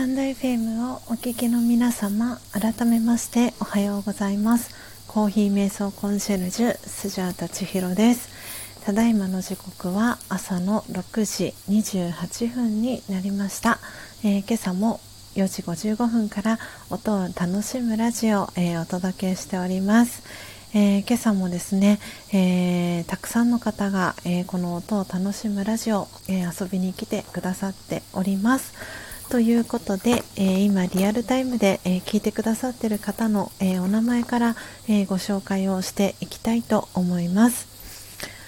タンド FM をお聞きの皆様改めましておはようございます。コーヒー瞑想コンシェルジュスジャータ千尋です。ただいまの時刻は朝の6時28分になりました、えー、今朝も4時55分から音を楽しむラジオ、えー、お届けしております。えー、今朝もですね、えー、たくさんの方が、えー、この音を楽しむラジオ、え遊びに来てくださっております。ということで、え今リアルタイムで、え聞いてくださっている方の、えお名前から、えご紹介をしていきたいと思います。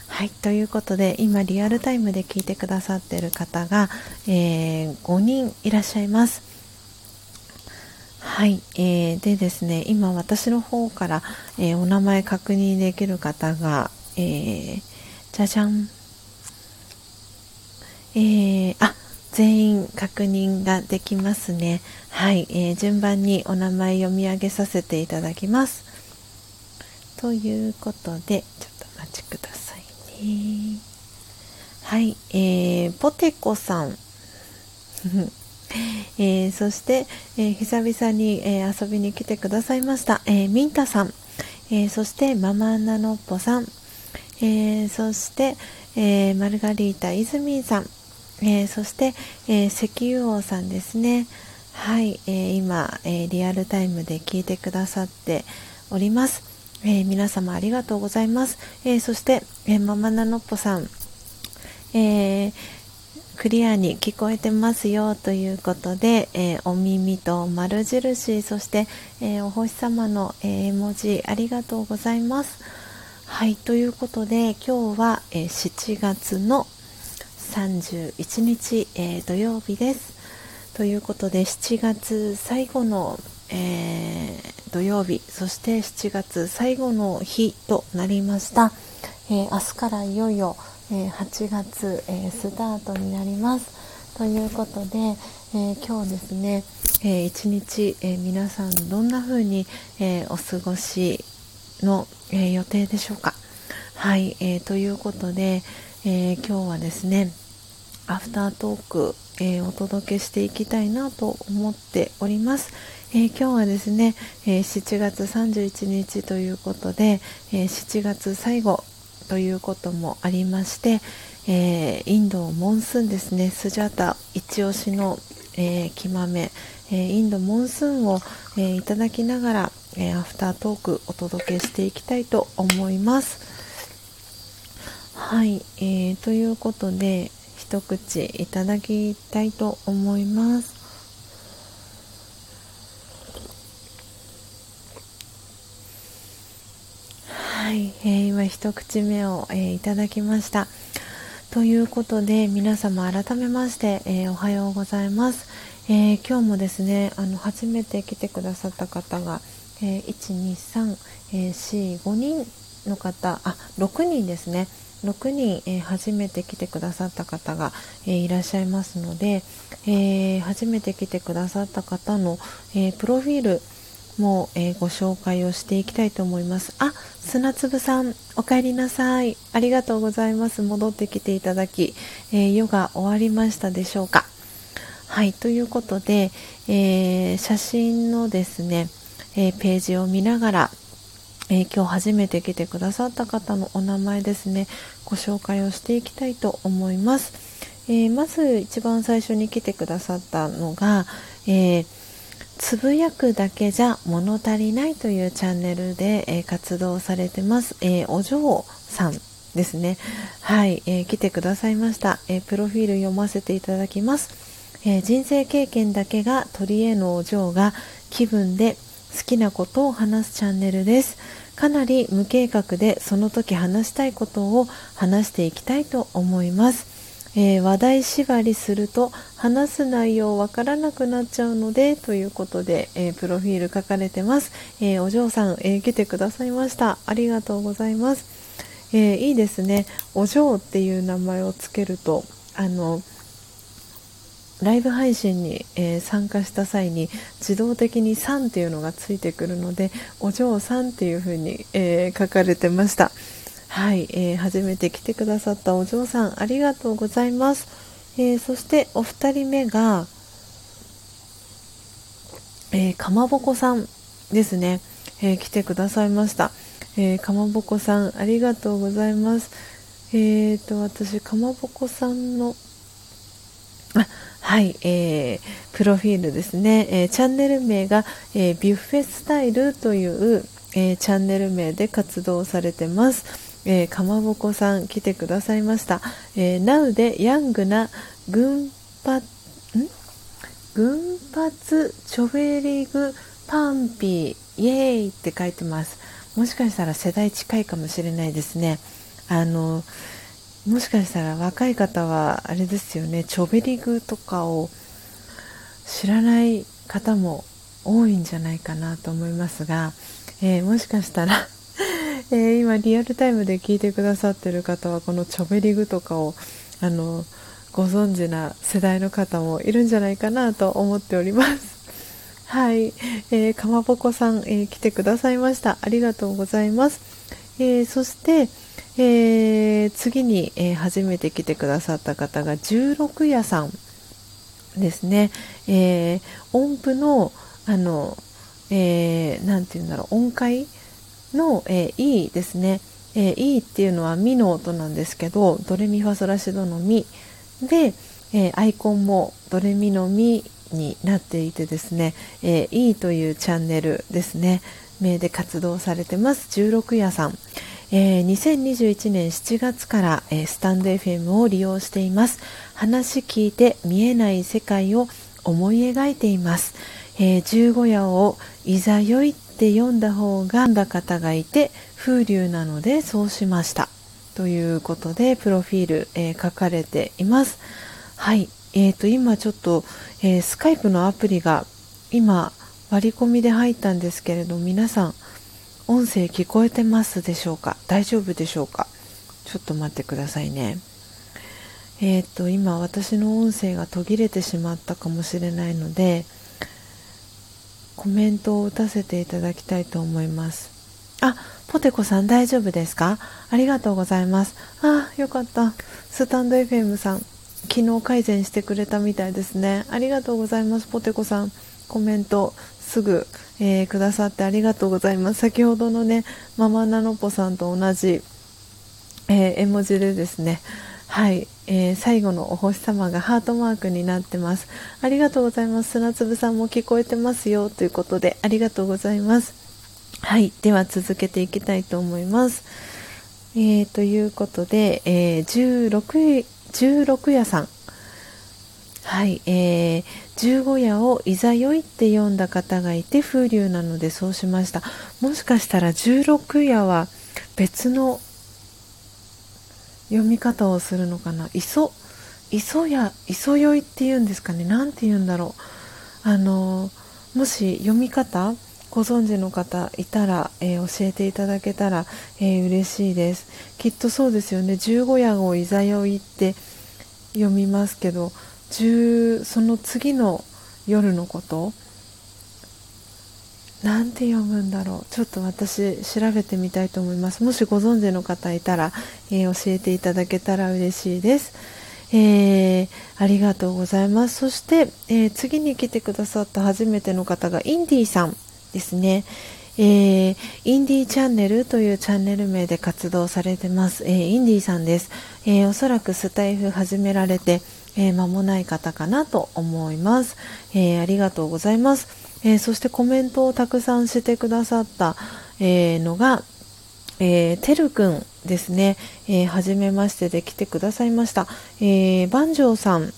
はい、ということで今リアルタイムで聞いてくださっている方が、え5人いらっしゃいます。はい、えー、でですね今私の方から、えー、お名前確認できる方が、えー、じゃじゃんえー、あ全員確認ができますね。はい、えー、順番にお名前読み上げさせていただきます。ということでちょっとお待ちくださいね。はい、えー、ポテコさん。えー、そして、えー、久々に、えー、遊びに来てくださいました、えミンタさん、えそしてママナノッポさん、えそして、えマルガリータイズミンさん、えそして、え石油王さんですね。はい、え今、えリアルタイムで聞いてくださっております、え皆様ありがとうございます、えそして、えママナノッポさん、えークリアに聞こえてますよということで、えー、お耳と丸印そして、えー、お星様の、えー、絵文字ありがとうございます。はいということで今日は、え7月の31日、え土曜日です。ということで7月最後の、え土曜日そして7月最後の日となりました、え明日からいよいよえ8月、えスタートになります。ということで、え今日ですね、え1日、え皆さんどんな風に、えお過ごしの、え予定でしょうか。はい、えということで、え今日はですねアフタートーク、えー、お届けしていきたいなと思っております。えー、今日はですね、えー、7月31日ということで、え7月最後ということもありまして、え、インドモンスーンですね。スジャータ一押しの、えー、木豆、え、インドモンスーンを、えいただきながら、えアフタートークお届けしていきたいと思います。はい、えーということで一口いただきたいと思います。はい、えー、今一口目を、えー、いただきました。ということで皆様改めまして、えー、おはようございます、え今日もですねあの初めて来てくださった方が、え12345人の方あ6人ですね。6人、えー、初めて来てくださった方が、えー、いらっしゃいますので、えー、初めて来てくださった方の、えプロフィールも、えご紹介をしていきたいと思います。あ砂粒さんお帰りなさい。ありがとうございます。戻ってきていただき、えー、ヨガ終わりましたでしょうか。はいということで、えー、写真のですね、えー、ページを見ながら、え今日初めて来てくださった方のお名前ですね。ご紹介をしていきたいと思います、えまず一番最初に来てくださったのが、えーつぶやくだけじゃ物足りないというチャンネルで、えー、活動されてます、えー、お嬢さんですね。はい、えー、来てくださいました、えプロフィール読ませていただきます、え人生経験だけが鳥へのお嬢が気分で好きなことを話すチャンネルです。かなり無計画でその時話したいことを話していきたいと思います。えー、話題縛りすると話す内容わからなくなっちゃうのでということで、えー、プロフィール書かれてます、えー、お嬢さん、え来てくださいました。ありがとうございます、えいいですね。お嬢っていう名前をつけるとあのライブ配信に、え参加した際に自動的に「さん」っていうのがついてくるのでお嬢さんっていう風に、え書かれてましたはい、えー、初めて来てくださったお嬢さんありがとうございます、えー、そしてお二人目がえー、かまぼこさんですね、えー、来てくださいました。えー、かまぼこさん、ありがとうございます。えーと、私、かまぼこさんの、あ、はい、えー、プロフィールですね。えー、チャンネル名が、えー、ビュッフェスタイルという、えー、チャンネル名で活動されてます。えー、かまぼこさん来てくださいました。えー、ナウでヤングな群発、群発チョベリグパンピーイエーイって書いてます。もしかしたら世代近いかもしれないですね。あの、もしかしたら若い方はあれですよね、チョベリグとかを知らない方も多いんじゃないかなと思いますが、えー、もしかしたら えー、今リアルタイムで聞いてくださっている方はこのチョベリグとかをあのご存知な世代の方もいるんじゃないかなと思っております。はい、えー、かまぼこさん、えー、来てくださいました。ありがとうございます。えー、そして、えー、次に、えー、初めて来てくださった方が16夜さんですね。えー、音符の、あの、えー、て言うんだろう、音階の、えー、E ですね。えー、E っていうのはミの音なんですけど、ドレミファソラシドのミで、えー、アイコンもドレミのミになっていてですね、えー、E というチャンネルですね、名で活動されてます、16夜さん。えー、2021年7月から、えー、スタンド FM を利用しています。話聞いて見えない世界を思い描いています。えー、15夜をいざよいって読んだ方がんだ方がいて風流なのでそうしました。ということでプロフィール、えー、書かれています。はい。えーと、今ちょっと、えー、スカイプのアプリが今割り込みで入ったんですけれど皆さん音声聞こえてますでしょうか？大丈夫でしょうか？ちょっと待ってくださいね。えっ、と、今私の音声が途切れてしまったかもしれないので、コメントを打たせていただきたいと思います。あ、ポテコさん大丈夫ですか？ありがとうございます。あ、よかった。スタンド FM さん、昨日改善してくれたみたいですね。ありがとうございます、ポテコさん。コメントすぐ、えー、くださってありがとうございます。先ほどのね、ママナノポさんと同じ、えー、絵文字でですね、はい、えー、最後のお星様がハートマークになってます。ありがとうございます。砂粒さんも聞こえてますよということで、ありがとうございます。はい、では続けていきたいと思います。えー、ということで、えー、16, 16夜さん。はい、えー、15夜をいざよいって読んだ方がいて風流なのでそうしました。もしかしたら16夜は別の読み方をするのかな。磯磯や磯酔いっていうんですかね。何て言うんだろう。あのもし読み方ご存知の方いたら、えー、教えていただけたら、えー、嬉しいです。きっとそうですよね。十五夜をいざ酔いって読みますけどその次の夜のこと？なんて読むんだろう？ちょっと私調べてみたいと思います。もしご存知の方いたら、えー、教えていただけたら嬉しいです、えー、ありがとうございます。そして、えー、次に来てくださった初めての方がインディーさんですね。えー、インディーチャンネルというチャンネル名で活動されてます、えー、インディーさんです、えー、おそらくスタイフ始められて、えー、間もない方かなと思います、えありがとうございます。えー、そしてコメントをたくさんしてくださった、えー、のが、え、てるくんですね、えー、初めましてで来てくださいました、えー、番長さん。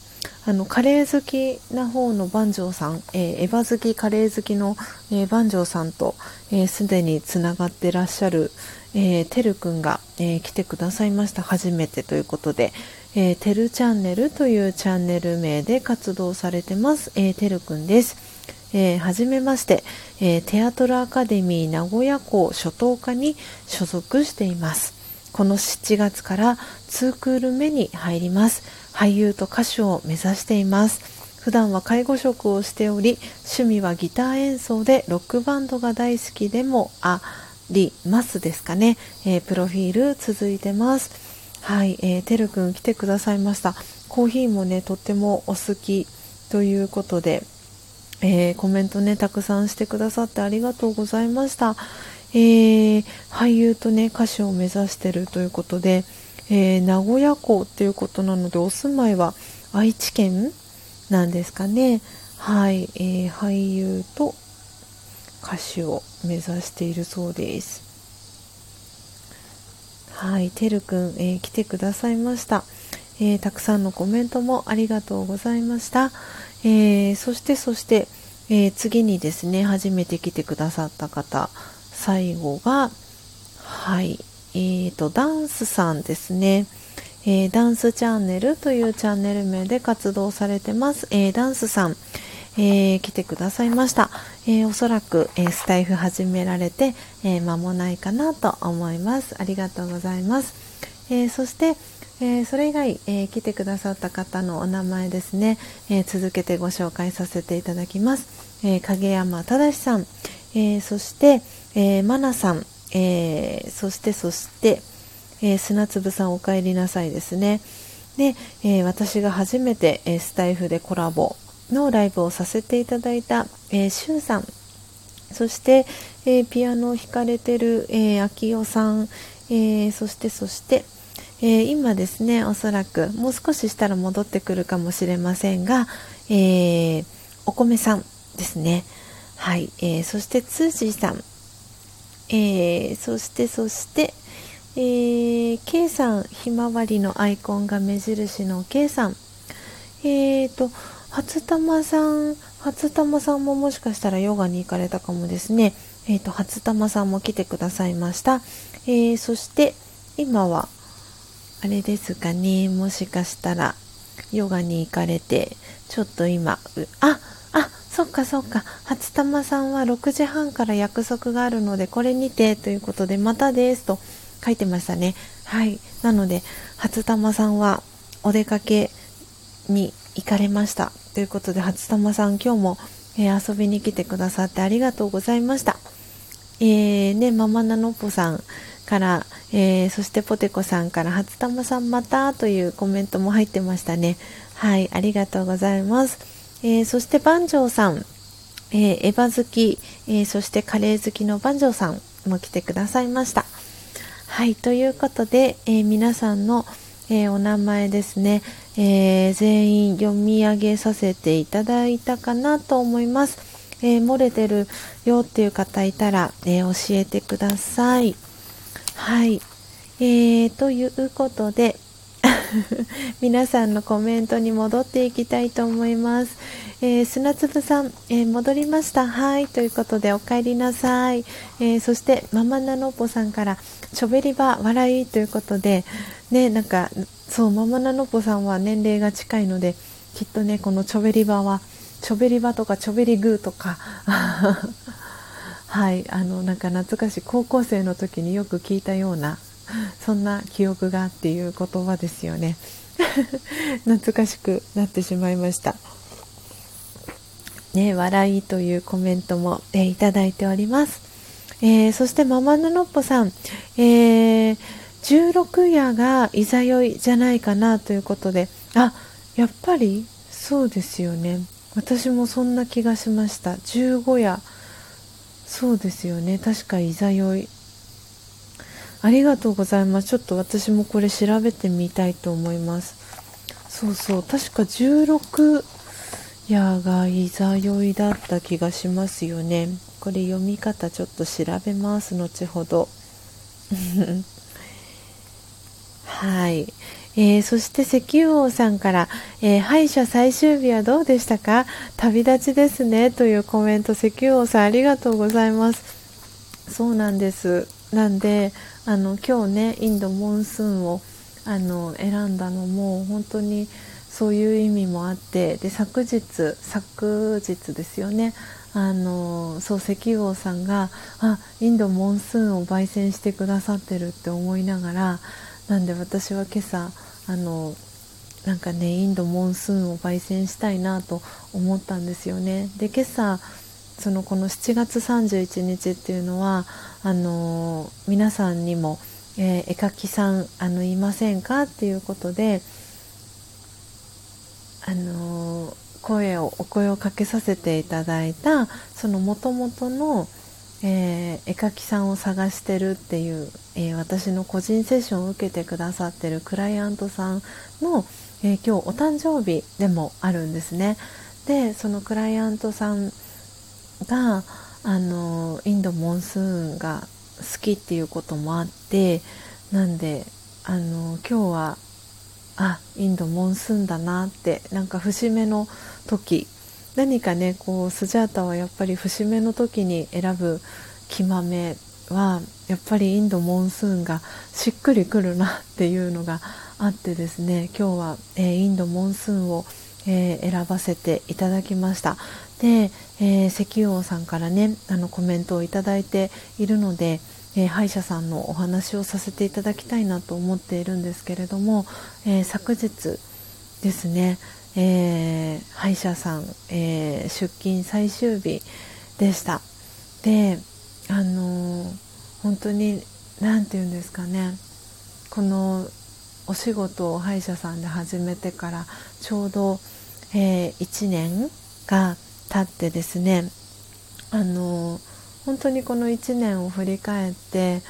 あのカレー好きな方の番長さん、えー、エヴァ好きカレー好きの、えー、番長さんとすで、につながってらっしゃる、えー、てるくんが、えー、来てくださいました。初めてということで、えー、てるチャンネルというチャンネル名で活動されてます、えー、てるくんですえー、はじめまして、えー、テアトルアカデミー名古屋校初等科に所属しています。この7月から2クール目に入ります。俳優と歌手を目指しています。普段は介護職をしており、趣味はギター演奏でロックバンドが大好きでもありますですかね。えー、プロフィール続いてます。はい、えー、てるくん来てくださいました。コーヒーもね、とってもお好きということで、えー、コメントねたくさんしてくださってありがとうございました、えー、俳優とね歌手を目指してるということで、えー、名古屋港っていうことなのでお住まいは愛知県なんですかね。はい、えー俳優と歌手を目指しているそうです。はいてるくん、え来てくださいましたえー、たくさんのコメントもありがとうございました。えー、そしてそして、え、次にですね、初めて来てくださった方、最後が、はい、えーと、ダンスさんですね。え、ダンスチャンネルというチャンネル名で活動されてます。え、ダンスさん、えー、来てくださいました。えー、おそらく、えー、スタイフ始められて、え間もないかなと思います。ありがとうございます。えそして、えー、それ以外、えー、来てくださった方のお名前ですね、えー、続けてご紹介させていただきます、え影山正さん、えそして、えー、マナさん、えそしてそして、え砂粒さんお帰りなさいですねで、え私が初めて、えスタイフでコラボのライブをさせていただいた、えー、シュウさん。そして、えピアノを弾かれてる、えー、秋代さん、えそしてそして、えー、今ですねおそらくもう少ししたら戻ってくるかもしれませんが、えー、お米さんですね。はい、えー、そしてつーじーさん、えそしてそしてえー、K さんひまわりのアイコンが目印の K さん。えーと初玉さん初玉さんももしかしたらヨガに行かれたかもですね。えーと初玉さんも来てくださいました、えー、そして今はあれですかね。もしかしたらヨガに行かれてちょっと今ああそっかそっか。初玉さんは6時半から約束があるのでこれにてということでまたですと書いてましたね。はい。なので初玉さんはお出かけに行かれました。ということで初玉さん今日も、えー、遊びに来てくださってありがとうございました。えー、ねママナノポさんから、えー、そしてポテコさんから初玉さんまたというコメントも入ってましたね。はいありがとうございます、えー、そして番長さん、えー、エヴァ好き、えそしてカレー好きの番長さんも来てくださいました。はいということで、え皆さんの、えお名前ですね、え全員読み上げさせていただいたかなと思います、え漏れてるよっていう方いたら、え教えてください。はい。えー、ということで、皆さんのコメントに戻っていきたいと思います。えー、砂粒さん、えー、戻りました。はい。ということで、お帰りなさい。えー、そして、ママナノポさんから、ちょべりば笑いということで、ね、なんか、そう、ママナノポさんは年齢が近いので、きっとね、このちょべり場は、ちょべり場とかちょべりグーとか、はいあのなんか懐かしい高校生の時によく聞いたようなそんな記憶がっていう言葉ですよね 懐かしくなってしまいましたね笑いというコメントも、えー、いただいております、えー、そしてママヌノッポさん、えー、16夜がいざよいじゃないかなということで。あやっぱりそうですよね。私もそんな気がしました。15夜。そうですよね。確かいざよい。ありがとうございます。ちょっと私もこれ調べてみたいと思います。そうそう。確か16夜がいざよいだった気がしますよね。これ読み方ちょっと調べます後ほど。はい。えー、そして石油王さんから、えー、歯医者最終日はどうでしたか？旅立ちですね。というコメント石油王さんありがとうございます。そうなんです。なんであの今日ねインドモンスーンをあの選んだのも本当にそういう意味もあってで昨日昨日ですよね。あのそう石王さんがあインドモンスーンを焙煎してくださってるって思いながらなんで私は今朝あのなんかねインドモンスーンを焙煎したいなと思ったんですよね。で今朝そのこの7月31日っていうのはあの皆さんにも、えー、絵描きさんあのいませんか？っていうことであの声をお声をかけさせていただいたそのもともとの、えー、絵描きさんを探してるっていう、えー、私の個人セッションを受けてくださってるクライアントさんの、えー、今日お誕生日でもあるんですね。でそのクライアントさんがあのインドモンスーンが好きっていうこともあってなんであの今日はあインドモンスーンだなってなんか節目の時。何かねこうスジャータはやっぱり節目の時に選ぶ木豆はやっぱりインドモンスーンがしっくりくるなっていうのがあってですね今日は、えー、インドモンスーンを、えー、選ばせていただきました。で、えー、石油王さんからねあのコメントをいいているので、えー、歯医者さんのお話をさせていただきたいなと思っているんですけれども、えー、昨日ですね、えー、歯医者さん、え出勤最終日でした。であの本当に何て言うんですかねこのお仕事を歯医者さんで始めてからちょうど、え1年が経ってですねあの本当にこの1年を振り返って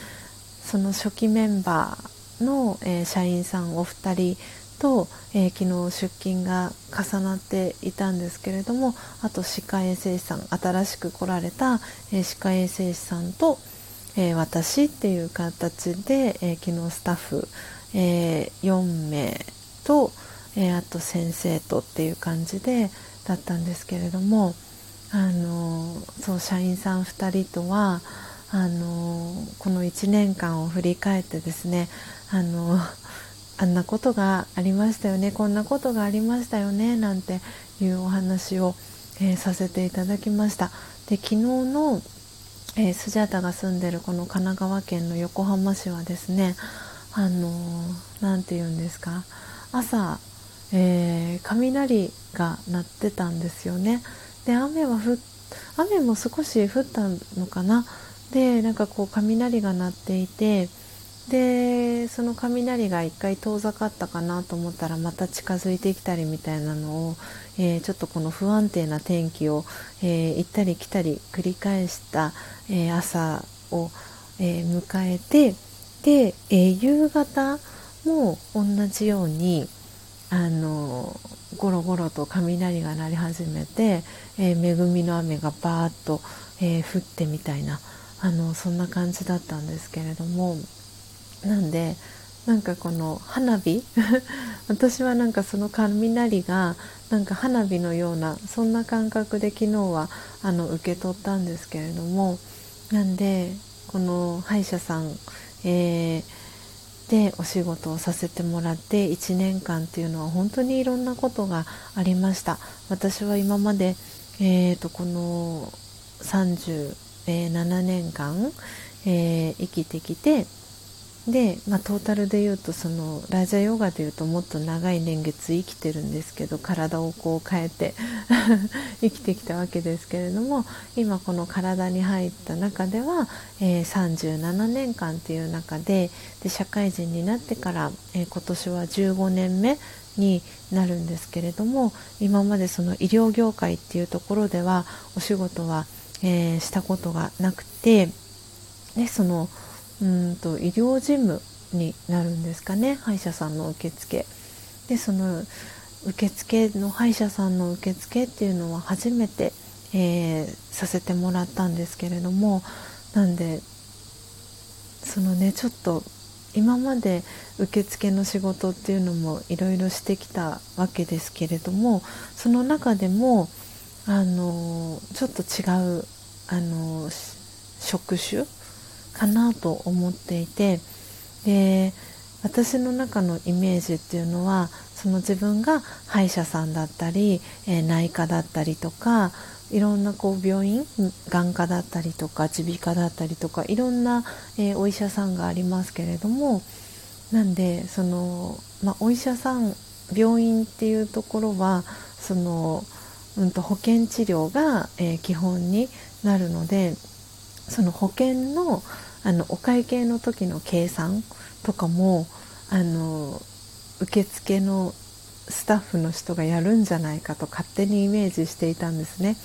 その初期メンバーの、えー、社員さんお二人と、えー、昨日出勤が重なっていたんですけれどもあと歯科衛生士さん新しく来られた、えー、歯科衛生士さんと、え私っていう形で、え昨日スタッフ、え4名と、えあと先生とっていう感じでだったんですけれどもあのそう社員さん2人とはあのこの1年間を振り返ってですねあのあんなことがありましたよねこんなことがありましたよねなんていうお話を、えー、させていただきました。で昨日の、えー、スジャタが住んでるこの神奈川県の横浜市はですねあの何て言うんですか朝、えー、雷が鳴ってたんですよね。で雨はふ雨も少し降ったのかな。でなんかこう雷が鳴っていてでその雷が一回遠ざかったかなと思ったらまた近づいてきたりみたいなのを、えー、ちょっとこの不安定な天気を、えー、行ったり来たり繰り返した、えー、朝を、え迎えてで、え夕方も同じようにあのゴロゴロと雷が鳴り始めて、えー、恵みの雨がバーッと、えー、降ってみたいなあのそんな感じだったんですけれどもなんでなんかこの花火？私はなんかその雷がなんか花火のようなそんな感覚で昨日はあの受け取ったんですけれどもなんでこの歯医者さん、えーでお仕事をさせてもらって1年間っていうのは本当にいろんなことがありました。私は今まで、えーと、この37年間、えー、生きてきてで、まあ、トータルで言うとそのラジャヨガでいうともっと長い年月生きてるんですけど体をこう変えて 生きてきたわけですけれども今この体に入った中では、えー、37年間っていう中でで社会人になってから、えー、今年は15年目になるんですけれども今までその医療業界っていうところではお仕事は、えー、したことがなくてでそのうんと医療事務になるんですかね歯医者さんの受付。でその受付の歯医者さんの受付っていうのは初めて、えー、させてもらったんですけれどもなんでそのねちょっと今まで受付の仕事っていうのもいろいろしてきたわけですけれどもその中でもあのちょっと違うあの職種かなと思っていてで私の中のイメージっていうのはその自分が歯医者さんだったり、えー、内科だったりとかいろんなこう病院眼科だったりとか耳鼻科だったりとかいろんな、えー、お医者さんがありますけれどもなんでその、まあ、お医者さん病院っていうところはその、うん、と保険治療が、えー、基本になるのでその保険のあのお会計の時の計算とかもあの受付のスタッフの人がやるんじゃないかと勝手にイメージしていたんですね。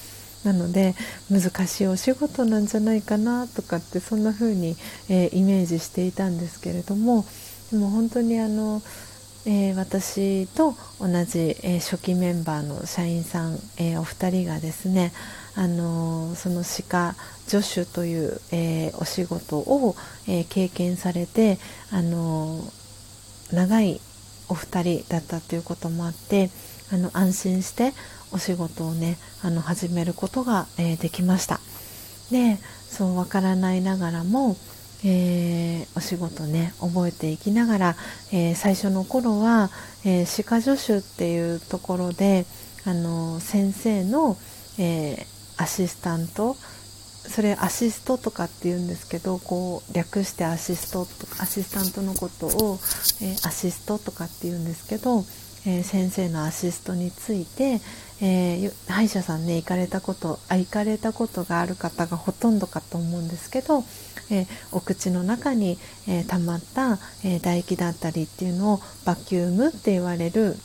なので難しいお仕事なんじゃないかなとかってそんな風に、えー、イメージしていたんですけれどもでも本当にあの、えー、私と同じ、えー、初期メンバーの社員さん、えお二人がですねあのその歯科助手という、えお仕事を、え経験されてあの長いお二人だったということもあってあの安心してお仕事をねあの始めることが、え、できました。でそうわからないながらも、えー、お仕事ね覚えていきながら、えー、最初の頃は、え歯科助手っていうところであの先生の、えアシスタントそれアシストとかって言うんですけどこう略してアシストアシスタントのことを、えアシストとかって言うんですけど、え先生のアシストについて、えー、歯医者さんね行かれたことあ行かれたことがある方がほとんどかと思うんですけど、えー、お口の中に、えー、溜まった、えー、唾液だったりっていうのをバキュームって言われる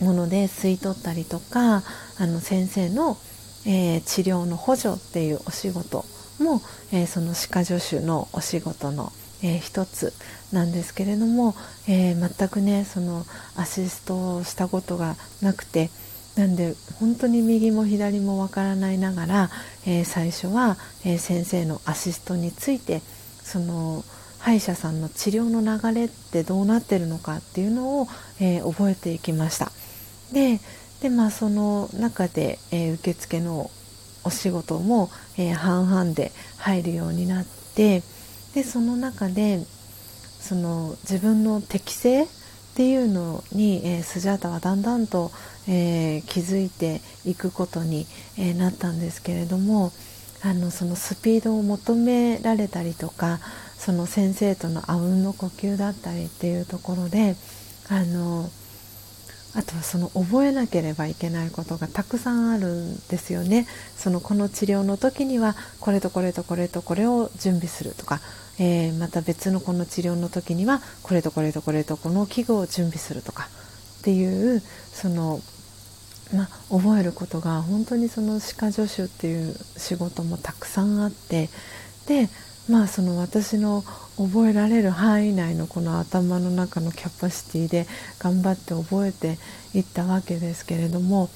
もので吸い取ったりとかあの先生の、え治療の補助っていうお仕事も、えその歯科助手のお仕事の、えー、一つなんですけれども、え、全くねそのアシストをしたことがなくてなんで本当に右も左もわからないながら、えー、最初は、えー、先生のアシストについてその歯医者さんの治療の流れってどうなってるのかっていうのを、えー、覚えていきました。でで、まあ、その中で、え受付のお仕事も、え半々で入るようになってでその中でその自分の適性っていうのに、えー、スジャータはだんだんと、えー、気づいていくことに、えー、なったんですけれどもあのそのスピードを求められたりとかその先生とのあうんの呼吸だったりっていうところであのあとはその覚えなければいけないことがたくさんあるんですよね。そのこの治療の時にはこれとこれとこれとこれを準備するとかえー、また別のこの治療の時にはこれとこれとこれとこの器具を準備するとかっていうその、ま覚えることが本当にその歯科助手っていう仕事もたくさんあってでまあその私の覚えられる範囲内のこの頭の中のキャパシティで頑張って覚えていったわけですけれども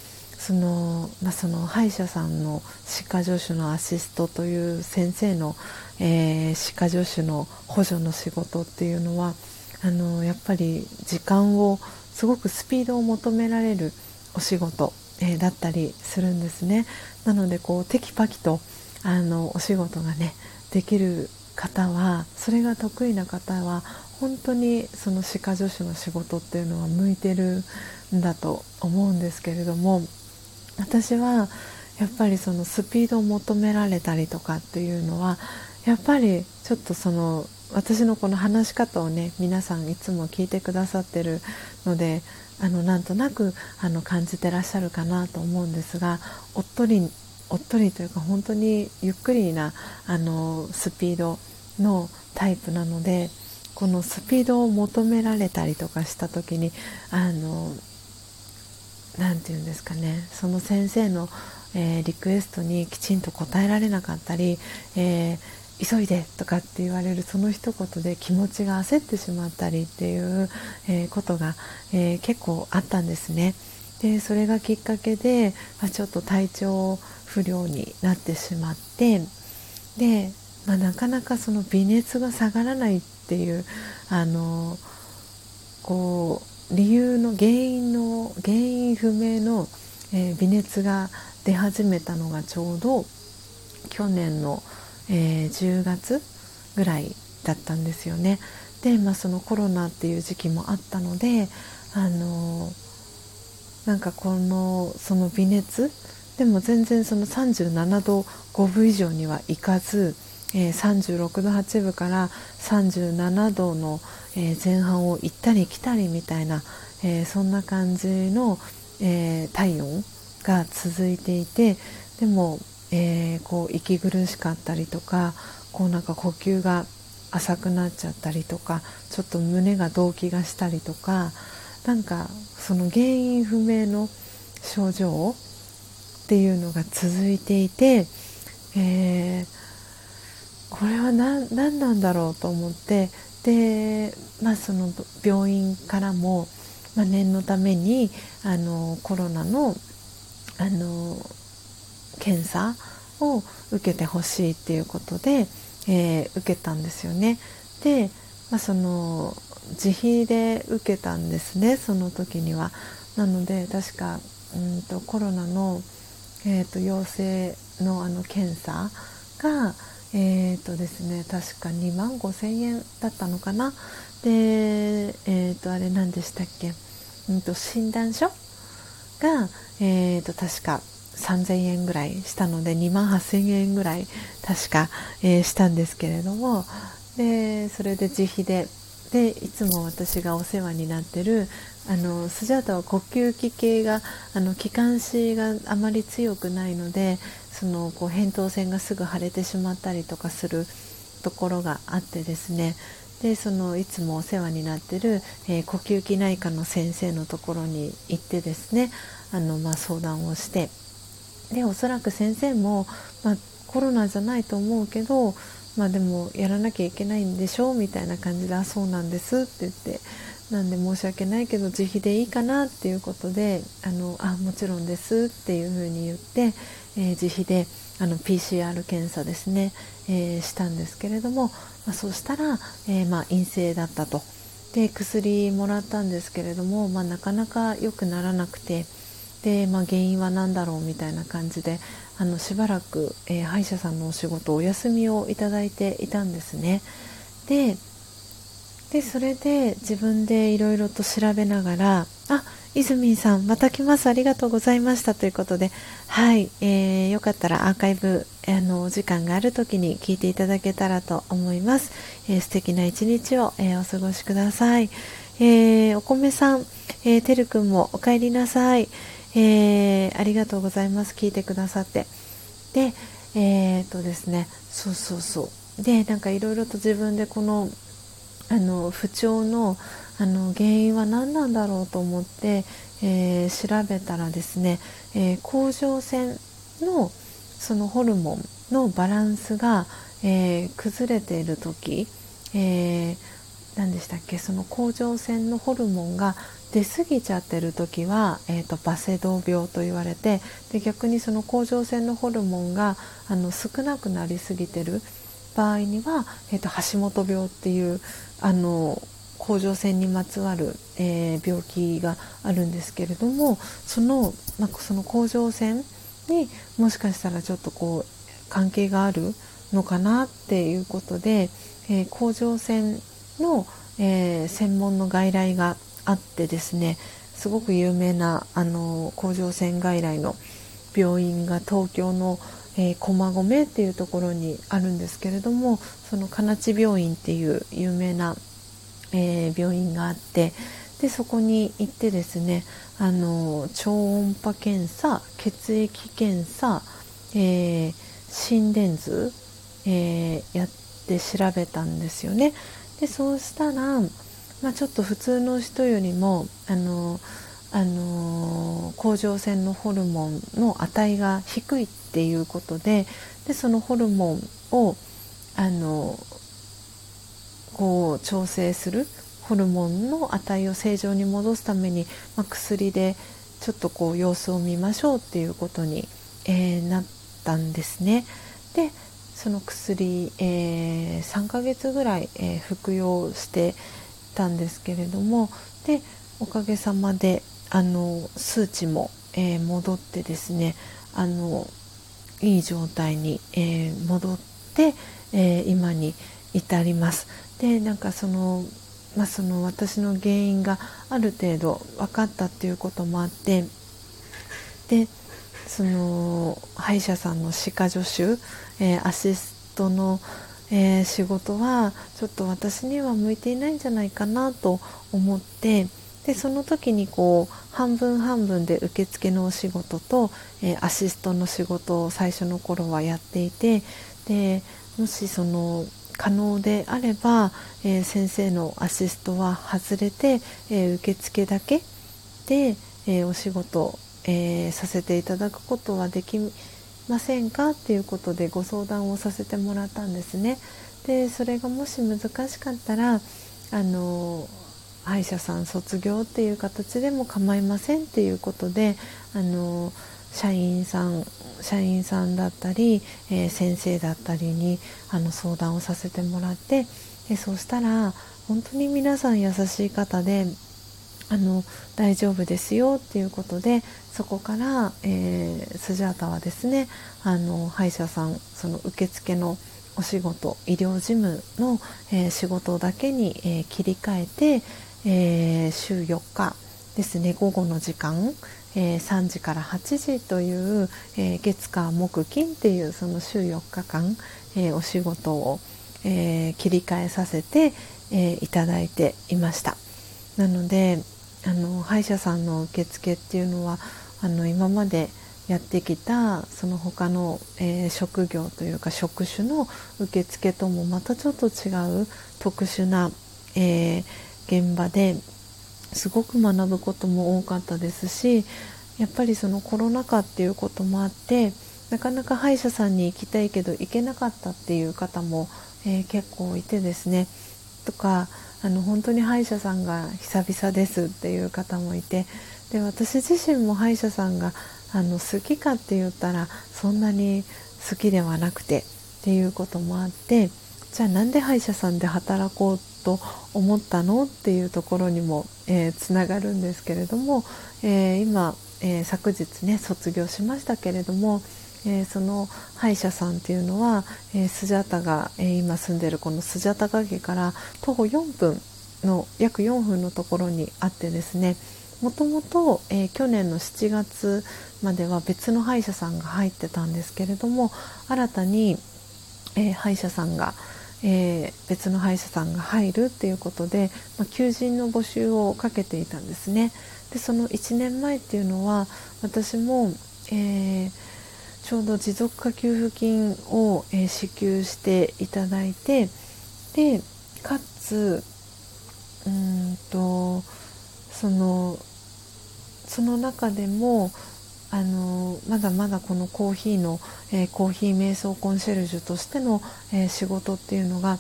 その,、まあ、その歯医者さんの歯科助手のアシストという先生の、えー、歯科助手の補助の仕事っていうのはあのやっぱり時間をすごくスピードを求められるお仕事、えー、だったりするんですね。なのでこうテキパキとあのお仕事がねできる方はそれが得意な方は本当にその歯科助手の仕事っていうのは向いてるんだと思うんですけれども私はやっぱりそのスピードを求められたりとかっていうのはやっぱりちょっとその私のこの話し方をね皆さんいつも聞いてくださってるのであのなんとなくあの感じてらっしゃるかなと思うんですがおっとりおっとりというか本当にゆっくりなあのスピードのタイプなのでこのスピードを求められたりとかした時にあの何て言うんですかねその先生の、えー、リクエストにきちんと答えられなかったり、えー、急いでとかって言われるその一言で気持ちが焦ってしまったりっていう、えー、ことが、え結構あったんですね。でそれがきっかけで、まあ、ちょっと体調不良になってしまってで、まあ、なかなかその微熱が下がらないっていうあのこう理由の原因の原因不明の、えー、微熱が出始めたのがちょうど去年の、えー、10月ぐらいだったんですよね。で、まあ、そのコロナっていう時期もあったのであのなんかこのその微熱でも全然その37度5分以上にはいかずえー、36度8分から37度の、えー、前半を行ったり来たりみたいな、えー、そんな感じの、え体温が続いていてでも、えこう息苦しかったりとかこうなんか呼吸が浅くなっちゃったりとかちょっと胸が動悸がしたりとかなんかその原因不明の症状っていうのが続いていて、えー、これは何なんだろうと思ってで、まあ、その病院からも、まあ、念のためにあのコロナのあの検査を受けてほしいっていうことで、えー、受けたんですよね。で、まあ、その自費で受けたんですねその時には。なので確かうんとコロナの、えーと、陽性のあの検査が、えーとですね、確か2万5千円だったのかな。で、えーと、あれ何でしたっけ、うんと、診断書が、えーと、確か3000円ぐらいしたので2万8000円ぐらい確か、え、したんですけれども。でそれで自費ででいつも私がお世話になってるあのスジャータは呼吸器系があの気管支があまり強くないのでそのこう扁桃腺がすぐ腫れてしまったりとかするところがあってですね。でそのいつもお世話になってる、えー、呼吸器内科の先生のところに行ってですねあの、まあ、相談をして。でおそらく先生も、まあ、コロナじゃないと思うけど、まあ、でもやらなきゃいけないんでしょうみたいな感じで「あそうなんです」って言ってなんで申し訳ないけど自費でいいかなっていうことであのあもちろんですっていうふうに言って、えー、自費であの PCR 検査ですね、えー、したんですけれども、まあ、そうしたら、えー、まあ、陰性だったとで薬もらったんですけれども、まあ、なかなか良くならなくてで、ま原因は何だろうみたいな感じであのしばらく、え歯医者さんのお仕事お休みをいただいていたんですね。ででそれで自分でいろいろと調べながらあ泉さんまた来ます。ありがとうございました。ということではい、えー、よかったらアーカイブあのお時間がある時に聞いていただけたらと思います、えー、素敵な一日を、えー、お過ごしください、えー、お米さん、えー、てるくんもお帰りなさい、えー、ありがとうございます。聞いてくださって。でえー、っとですねそうそうそう。でなんかいろいろと自分でこのあの不調のあの原因は何なんだろうと思って、えー、調べたらですね、え、甲状腺のそのホルモンのバランスが、え、崩れている時、えー、何でしたっけその甲状腺のホルモンが出過ぎちゃってる時は、えーと、バセドウ病と言われてで逆にその甲状腺のホルモンがあの少なくなりすぎてる。場合には、えーと、橋本病っていうあの甲状腺にまつわる、えー、病気があるんですけれどもそのなんかその甲状腺にもしかしたらちょっとこう関係があるのかなっていうことで、えー、甲状腺の、えー、専門の外来があってですねすごく有名なあの甲状腺外来の病院が東京の、えー、駒込っていうところにあるんですけれどもその金地病院っていう有名な、えー、病院があってでそこに行ってですねあの超音波検査血液検査、えー、心電図、えー、やって調べたんですよね。でそうしたら、まあ、ちょっと普通の人よりもあのあの甲状腺のホルモンの値が低いっていうことででそのホルモンをあのこう調整するホルモンの値を正常に戻すために、まあ、薬でちょっとこう様子を見ましょうっていうことに、えー、なったんですね。でその薬、えー、3ヶ月ぐらい、えー、服用してたんですけれどもでおかげさまであの数値も、えー、戻ってですねあのいい状態に、えー、戻って、えー、今に至ります。でなんかその,、まあ、その私の原因がある程度分かったっていうこともあってでその歯医者さんの歯科助手、えー、アシストの、えー、仕事はちょっと私には向いていないんじゃないかなと思ってでその時にこう半分半分で受付のお仕事と、えー、アシストの仕事を最初の頃はやっていてでもしその可能であれば、えー、先生のアシストは外れて、えー、受付だけで、えお仕事、えさせていただくことはできませんかっていうことでご相談をさせてもらったんですね。でそれがもし難しかったらあの歯医者さん卒業っていう形でも構いませんっていうことであの社員さん社員さんだったり、えー、先生だったりにあの相談をさせてもらってでそうしたら本当に皆さん優しい方であの大丈夫ですよっていうことでそこから、えー、スジャータはですねあの歯医者さんその受付のお仕事医療事務の、えー、仕事だけに、えー、切り替えて、え週4日ですね。午後の時間、え3時から8時という、え月火木金っていうその週4日間、えお仕事を、え切り替えさせて、えいただいていました。なのであの歯医者さんの受付っていうのはあの今までやってきたその他の、えー、職業というか職種の受付ともまたちょっと違う特殊な、えー、現場ですごく学ぶことも多かったですしやっぱりそのコロナ禍っていうこともあってなかなか歯医者さんに行きたいけど行けなかったっていう方も、えー、結構いてですね。とかあの本当に歯医者さんが久々ですっていう方もいてで私自身も歯医者さんがあの好きかって言ったらそんなに好きではなくてっていうこともあってじゃあなんで歯医者さんで働こうってと思ったのっていうところにも、えー、つながるんですけれども、えー、今、えー、昨日ね卒業しましたけれども、え、その歯医者さんっていうのは、え、スジャタが、え、今住んでるこのスジャタ崖から徒歩4分の約4分のところにあってですねもともと、え去年の7月までは別の歯医者さんが入ってたんですけれども新たに、え歯医者さんが、えー、別の歯医者さんが入るっていうことで、まあ、求人の募集をかけていたんですね。でその1年前っていうのは私も、えー、ちょうど持続化給付金を、えー、支給していただいてでかつうんとそのその中でもあのまだまだこのコーヒーの、えー、コーヒー瞑想コンシェルジュとしての、えー、仕事っていうのが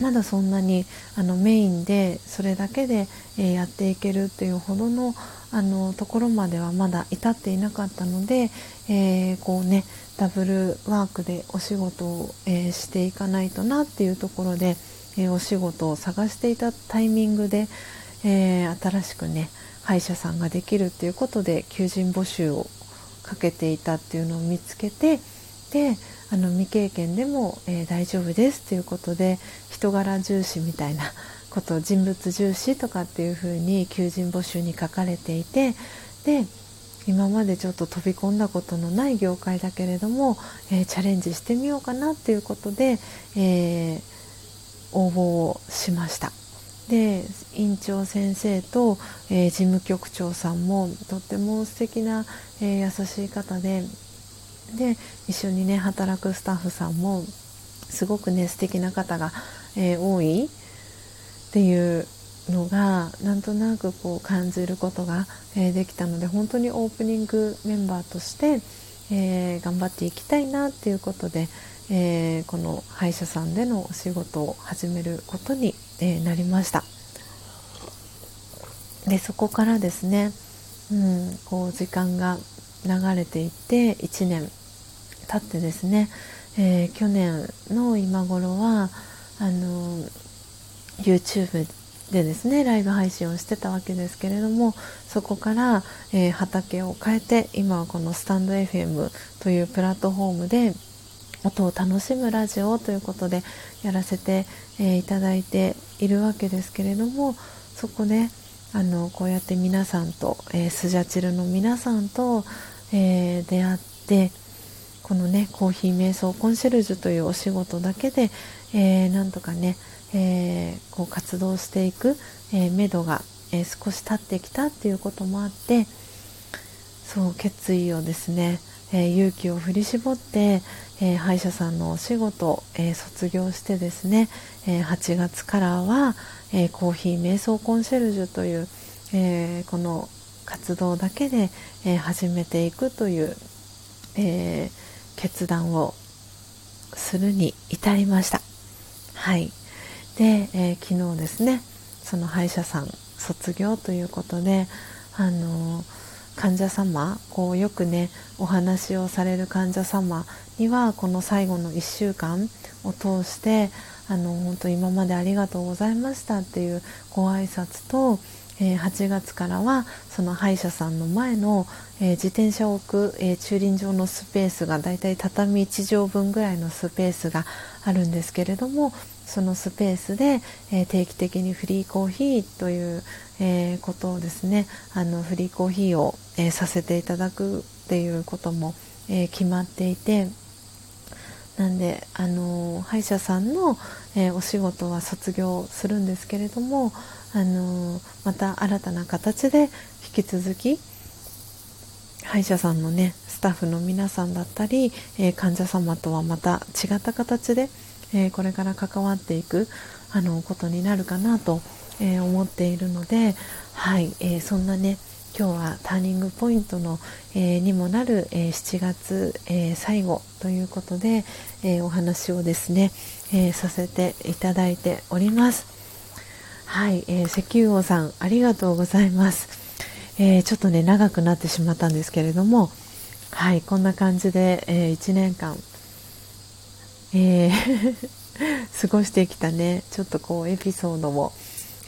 まだそんなにあのメインでそれだけで、えー、やっていけるっていうほどのあのところまではまだ至っていなかったので、え、こうねダブルワークでお仕事を、え、していかないとなっていうところで、えお仕事を探していたタイミングで、え新しくね歯医者さんができるっていうことで求人募集をかけていたっていうのを見つけてであの未経験でも、えー、大丈夫ですっていうことで人柄重視みたいなこと人物重視とかっていうふうに求人募集に書かれていてで今までちょっと飛び込んだことのない業界だけれども、えー、チャレンジしてみようかなっていうことで、えー、応募をしました。で院長先生と、えー、事務局長さんもとっても素敵な、えー、優しい方でで一緒にね働くスタッフさんもすごくね素敵な方が、えー、多いっていうのがなんとなくこう感じることが、えできたので本当にオープニングメンバーとして、え頑張っていきたいなっていうことで、えこの歯医者さんでのお仕事を始めることにえー、なりました。でそこからですね、うん、こう時間が流れていって1年経ってですね、えー、去年の今頃はあの YouTube でですねライブ配信をしてたわけですけれどもそこから、えー、畑を変えて今はこのスタンド FM というプラットフォームで音を楽しむラジオということでやらせて、えー、いただいているわけですけれどもそこであのこうやって皆さんと、えー、スジャチルの皆さんと、えー、出会ってこのねコーヒー瞑想コンシェルジュというお仕事だけで、えー、なんとかね、えー、こう活動していく、えー、目処が、えー、少し経ってきたっていうこともあってそう決意をですね、えー、勇気を振り絞って、えー、歯医者さんのお仕事、えー、卒業してですね、えー、8月からは、えコーヒー瞑想コンシェルジュという、えこの活動だけで、え始めていくという、え決断をするに至りました。はいで、え昨日ですねその歯医者さん卒業ということであの患者様こうよくねお話をされる患者様にはこの最後の1週間を通してあの本当今までありがとうございましたっていうご挨拶と、えー、8月からはその歯医者さんの前の、えー、自転車を置く、えー、駐輪場のスペースがだいたい畳1畳分ぐらいのスペースがあるんですけれどもそのスペースで、え定期的にフリーコーヒーという、えーことをですね。あのフリーコーヒーを、えさせていただくっていうことも、え決まっていてなんで、あの歯医者さんの、えお仕事は卒業するんですけれども、あのまた新たな形で引き続き歯医者さんのねスタッフの皆さんだったり、え患者様とはまた違った形で、え、これから関わっていくあのことになるかなと、えー、思っているので、はいえー、そんなね今日はターニングポイントの、えー、にもなる、えー、7月、えー、最後ということで、えお話をですね、えさせていただいております。はい、え石油王さんありがとうございます、えちょっとね長くなってしまったんですけれどもはいこんな感じで、え1年間えー 過ごしてきたねちょっとこうエピソードを、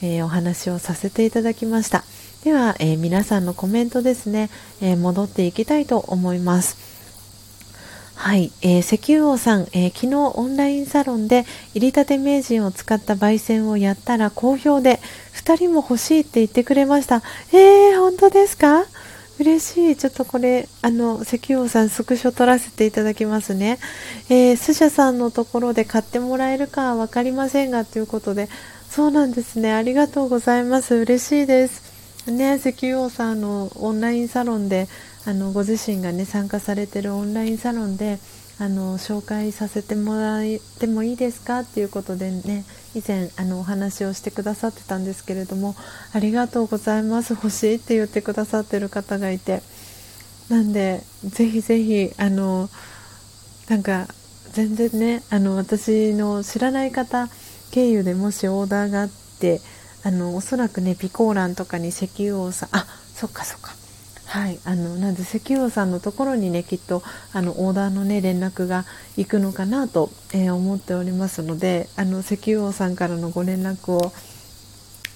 えー、お話をさせていただきましたでは、えー、皆さんのコメントですね、え戻っていきたいと思いますはい、えー、石油王さん、え昨日オンラインサロンで入りたて名人を使った焙煎をやったら好評で2人も欲しいって言ってくれましたえー、本当ですか？嬉しい。ちょっとこれ、あの、石油王さんスクショ撮らせていただきますね。えー、スシャさんのところで買ってもらえるかわかりませんが、ということで、そうなんですね。ありがとうございます。嬉しいです。ね、石油王さんのオンラインサロンで、あの、ご自身がね、参加されてるオンラインサロンで、あの紹介させてもらってもいいですか？っていうことでね以前あのお話をしてくださってたんですけれどもありがとうございます欲しいって言ってくださってる方がいてなんでぜひぜひあのなんか全然ねあの私の知らない方経由でもしオーダーがあってあのおそらくねピコーランとかに石油王さんあそっかそっか。はい、あのなんで石油王さんのところにねきっとあのオーダーのね連絡が行くのかなと、えー、思っておりますのであの石油王さんからのご連絡を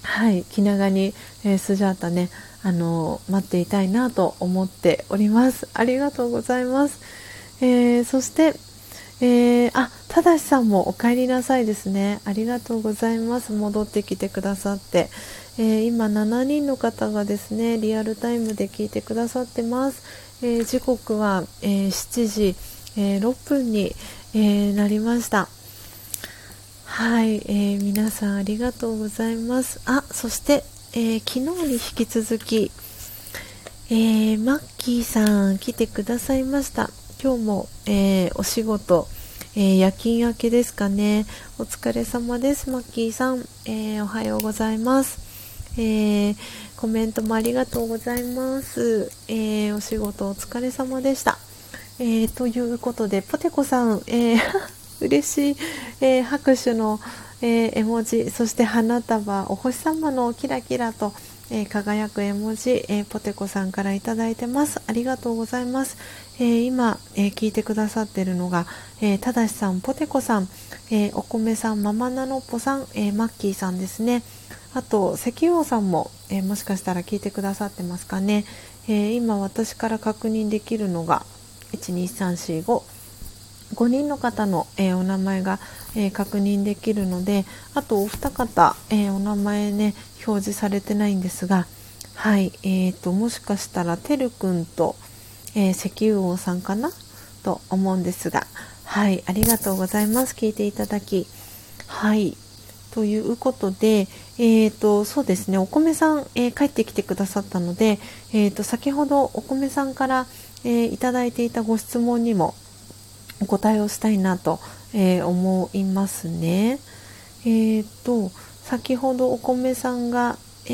はい気長に、えー、スジャータねあの待っていたいなと思っております。ありがとうございます、えー、そしてえー、あ、ただしさんもお帰りなさいですね。ありがとうございます。戻ってきてくださって。えー、今7人の方がですねリアルタイムで聞いてくださってます、えー、時刻は、え、7時、え6分に、えなりましたはい、え皆さんありがとうございますあそして、え昨日に引き続き、えマッキーさん来てくださいました今日も、えお仕事えー、夜勤明けですかね。お疲れ様です、マッキーさん。えー、おはようございます。えー、コメントもありがとうございます。えー、お仕事お疲れ様でした。えー、ということで、ポテコさん、えー、嬉しい、え拍手の、え絵文字、そして花束、お星様のキラキラと、え輝く絵文字、えポテコさんから頂いてます。ありがとうございます。え今、え聞いてくださってるのが、えただしさん、ポテコさん、えお米さん、ママナノッポさん、えマッキーさんですね。あと石油王さんも、えー、もしかしたら聞いてくださってますかね、えー、今私から確認できるのが12345 5人の方の、えー、お名前が、え確認できるのであとお二方、えお名前ね表示されてないんですがはい、えーと、もしかしたらてるくんと、え石油王さんかな？と思うんですがはいありがとうございます聞いていただきはいということで、えーと、そうですねお米さん、えー、帰ってきてくださったので、えーと、先ほどお米さんから、えー、いただいていたご質問にも、お答えをしたいなと、えー、思いますね。えーと、先ほどお米さんが、え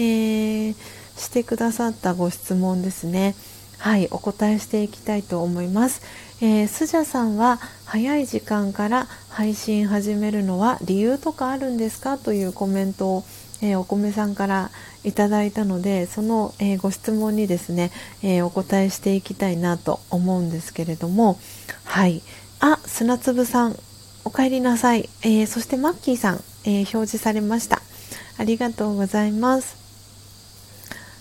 ー、してくださったご質問ですね。はい、お答えしていきたいと思います。えー、スジャさんは早い時間から配信始めるのは理由とかあるんですか？というコメントを、えー、お米さんからいただいたのでその、えー、ご質問にですね、えお答えしていきたいなと思うんですけれども。はい。あ砂粒さんお帰りなさい、えそしてマッキーさん、え表示されました。ありがとうございます。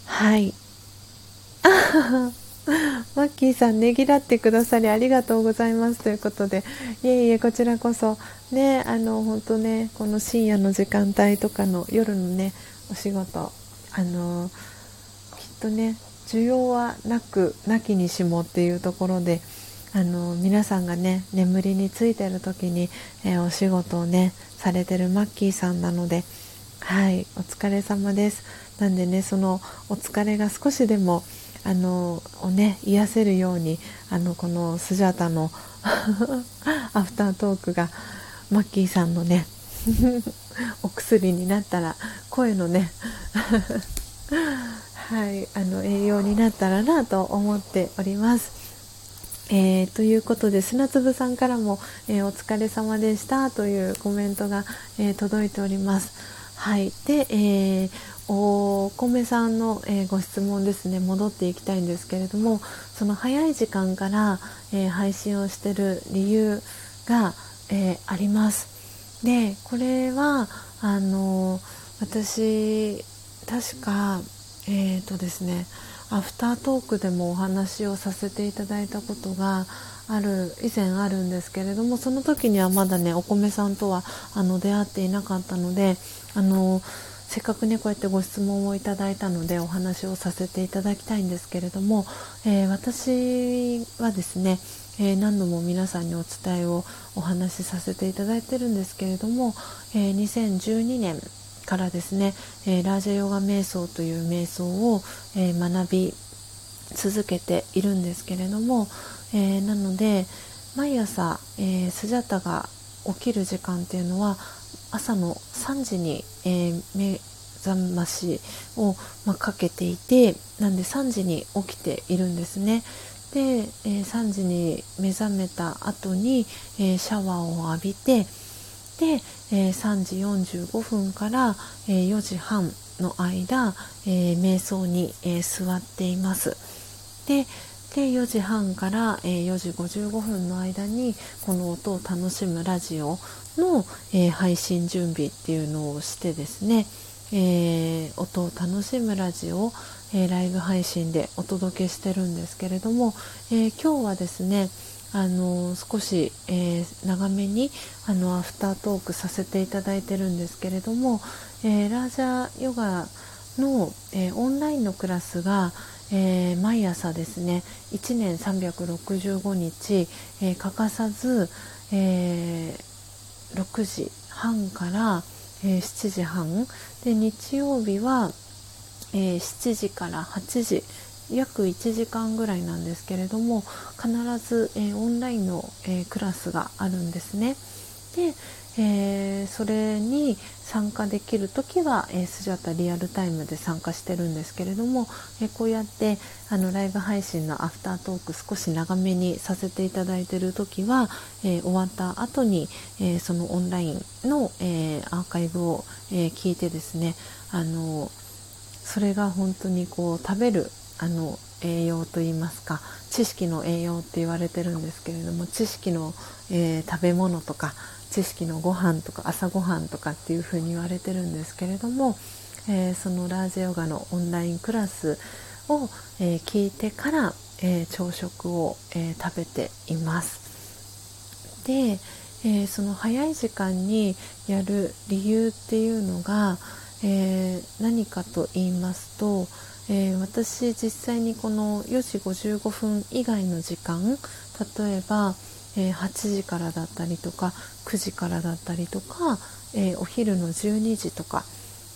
はい。マッキーさんねぎらってくださりありがとうございます。ということで。いえいえこちらこそ。ねあの本当ねこの深夜の時間帯とかの夜のねお仕事。あのきっとね需要はなくなきにしもっていうところであの皆さんがね眠りについてる時に、えー、お仕事をねされてるマッキーさんなのではいお疲れ様ですなんでねそのお疲れが少しでもあのをね癒せるようにあのこのスジャタの アフタートークがマッキーさんのね お薬になったら声のね はいあの栄養になったらなと思っております。えー、ということで砂粒さんからも、えー、お疲れ様でしたというコメントが、えー、届いております。はい、で、えお米さんの、え、ご質問ですね。戻っていきたいんですけれどもその早い時間から、え、配信をしてる理由が、え、あります。でこれはあの私確かえっ、とですねアフタートークでもお話をさせていただいたことがある以前あるんですけれどもその時にはまだねお米さんとはあの出会っていなかったのであのせっかくねこうやってご質問をいただいたのでお話をさせていただきたいんですけれども、えー、私はですね、えー、何度も皆さんにお伝えをお話しさせていただいてるんですけれども、えー、2012年からですね、えラージャヨガ瞑想という瞑想を、え学び続けているんですけれども、えなので毎朝、えスジャタが起きる時間っていうのは朝の3時に、え、目覚ましを、ま、かけていてなんで3時に起きているんですね。で、え、3時に目覚めた後に、え、シャワーを浴びてで、え、3時45分から、え4時半の間、え瞑想に、え座っています。でで4時半から、え4時55分の間にこの音を楽しむラジオの、え、配信準備っていうのをしてですね、えー、音を楽しむラジオを、え、ライブ配信でお届けしてるんですけれども、え今日はですねあの少し、え長めにあのアフタートークさせていただいてるんですけれども、えラージャヨガの、えオンラインのクラスが、え、毎朝ですね1年365日、えー、欠かさず、え6時半から、え、7時半。で日曜日は、え、7時から8時約1時間ぐらいなんですけれども必ず、えー、オンラインの、えクラスがあるんですね。で、えー、それに参加できる時は、えー、スジャタリアルタイムで参加してるんですけれども、えー、こうやってあのライブ配信のアフタートーク少し長めにさせていただいてる時は、え終わった後に、えそのオンラインの、えアーカイブを、え聞いてですねあのそれが本当にこう食べるあの栄養といいますか知識の栄養って言われてるんですけれども知識の、え食べ物とか知識のご飯とか朝ごはんとかっていうふうに言われてるんですけれども、えー、そのラージヨガのオンラインクラスを、えー、聞いてから、え、朝食を、え食べています。で、えその早い時間にやる理由っていうのが、え何かと言いますと、え私実際にこの4時55分以外の時間例えばえー、8時からだったりとか9時からだったりとか、えー、お昼の12時とか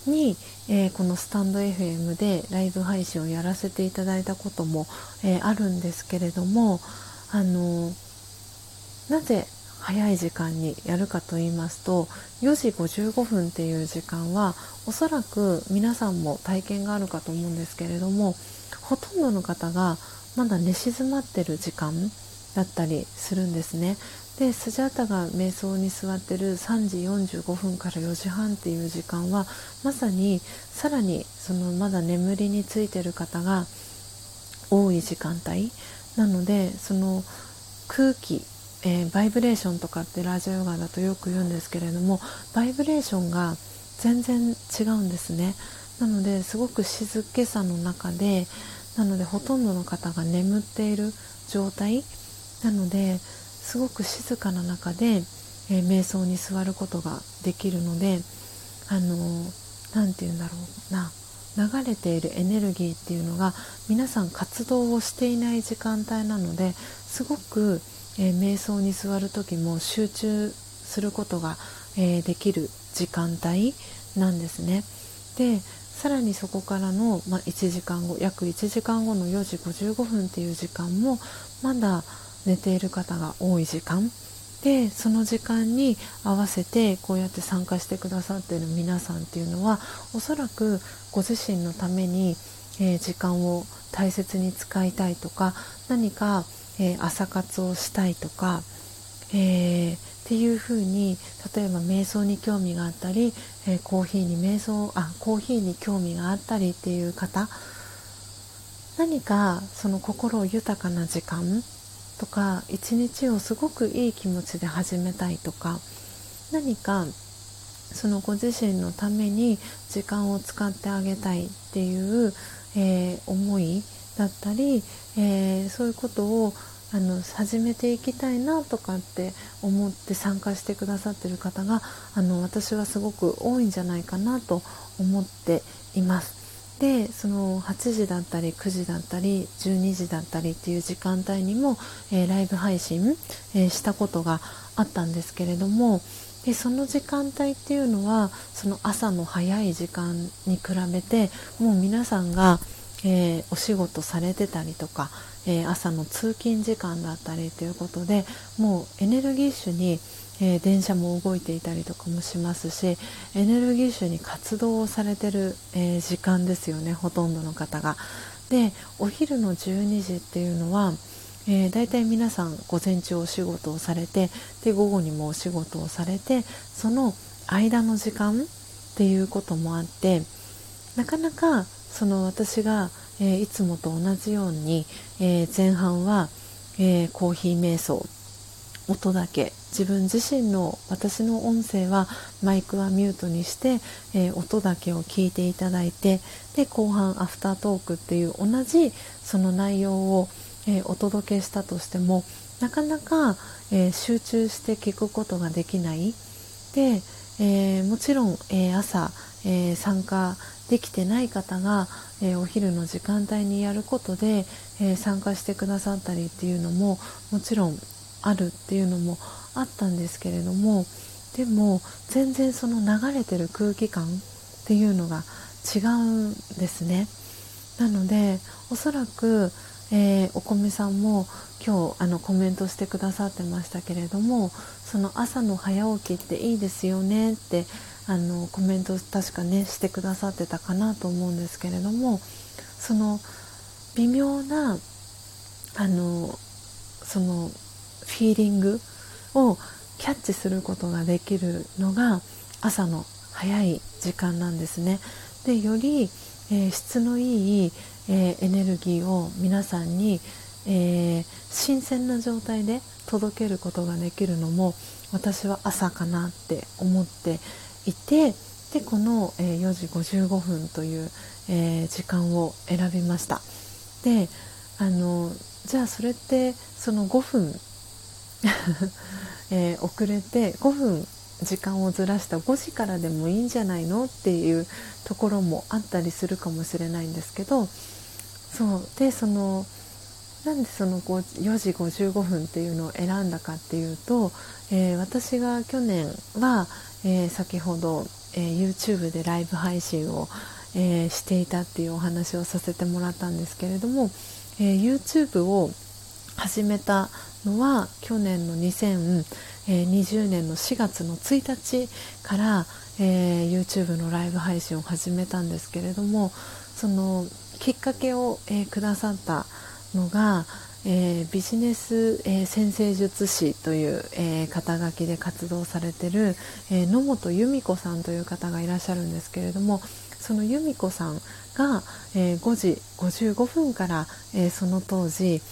に、え、このスタンド FM でライブ配信をやらせていただいたことも、えあるんですけれどもあのなぜ早い時間にやるかと言いますと4時55分っていう時間はおそらく皆さんも体験があるかと思うんですけれどもほとんどの方がまだ寝静まってる時間だったりするんですね。でスジャータが瞑想に座ってる3時45分から4時半っていう時間はまさにさらにそのまだ眠りについてる方が多い時間帯なのでその空気えー、バイブレーションとかってラジオヨガだとよく言うんですけれどもバイブレーションが全然違うんですね。なのですごく静けさの中でなのでほとんどの方が眠っている状態。なのですごく静かな中で、えー、瞑想に座ることができるのであの何て言うんだろうな。流れているエネルギーっていうのが皆さん活動をしていない時間帯なのですごくえー、瞑想に座る時も集中することが、えー、できる時間帯なんですね。でさらにそこからの、まあ、1時間後約1時間後の4時55分っていう時間もまだ寝ている方が多い時間でその時間に合わせてこうやって参加してくださってる皆さんっていうのはおそらくご自身のために、えー、時間を大切に使いたいとか何かえー、朝活をしたいとか、えー、っていうふうに例えば瞑想に興味があったり、えー、コーヒーに瞑想あコーヒーに興味があったりっていう方何かその心豊かな時間とか一日をすごくいい気持ちで始めたいとか何かそのご自身のために時間を使ってあげたいっていう、えー、思いだったり、えー、そういうことをあの始めていきたいなとかって思って参加してくださってる方があの私はすごく多いんじゃないかなと思っています。でその8時だったり9時だったり12時だったりっていう時間帯にも、えー、ライブ配信、えー、したことがあったんですけれどもでその時間帯っていうのはその朝の早い時間に比べてもう皆さんがえー、お仕事されてたりとか、えー、朝の通勤時間だったりということでもうエネルギッシュに、えー、電車も動いていたりとかもしますしエネルギッシュに活動をされてる、え時間ですよねほとんどの方が。でお昼の12時っていうのはえー、大体皆さん午前中お仕事をされてで午後にもお仕事をされてその間の時間っていうこともあってなかなかその私が、えー、いつもと同じように、えー、前半は、えー、コーヒー瞑想音だけ自分自身の私の音声はマイクはミュートにして、え音だけを聞いていただいてで後半アフタートークっていう同じその内容を、えお届けしたとしてもなかなか、え集中して聞くことができない。で、えもちろん、え朝、え参加できてない方が、えー、お昼の時間帯にやることで、えー、参加してくださったりっていうのももちろんあるっていうのもあったんですけれどもでも全然その流れてる空気感っていうのが違うんですね。なのでおそらく、えー、お米さんも今日あのコメントしてくださってましたけれどもその朝の早起きっていいですよねってあのコメント確かねしてくださってたかなと思うんですけれどもその微妙なあのそのフィーリングをキャッチすることができるのが朝の早い時間なんですね。でより、えー、質のいい、えー、エネルギーを皆さんに、えー、新鮮な状態で届けることができるのも私は朝かなって思っていてでこの、えー、4時55分という、えー、時間を選びました。であのじゃあそれってその5分 えー、遅れて5分時間をずらした5時からでもいいんじゃないの？っていうところもあったりするかもしれないんですけどそうでそのなんでその4時55分っていうのを選んだかっていうと、えー、私が去年は、えー、先ほど、えー、YouTube でライブ配信を、えー、していたっていうお話をさせてもらったんですけれども、え YouTube を始めたのは去年の2020年の4月の1日から、えー、YouTube のライブ配信を始めたんですけれどもそのきっかけを、えー、くださったのが、えー、ビジネス、えー、先生術師という、えー、肩書きで活動されてる、え野本由美子さんという方がいらっしゃるんですけれどもその由美子さんが、え5時55分から、えその当時、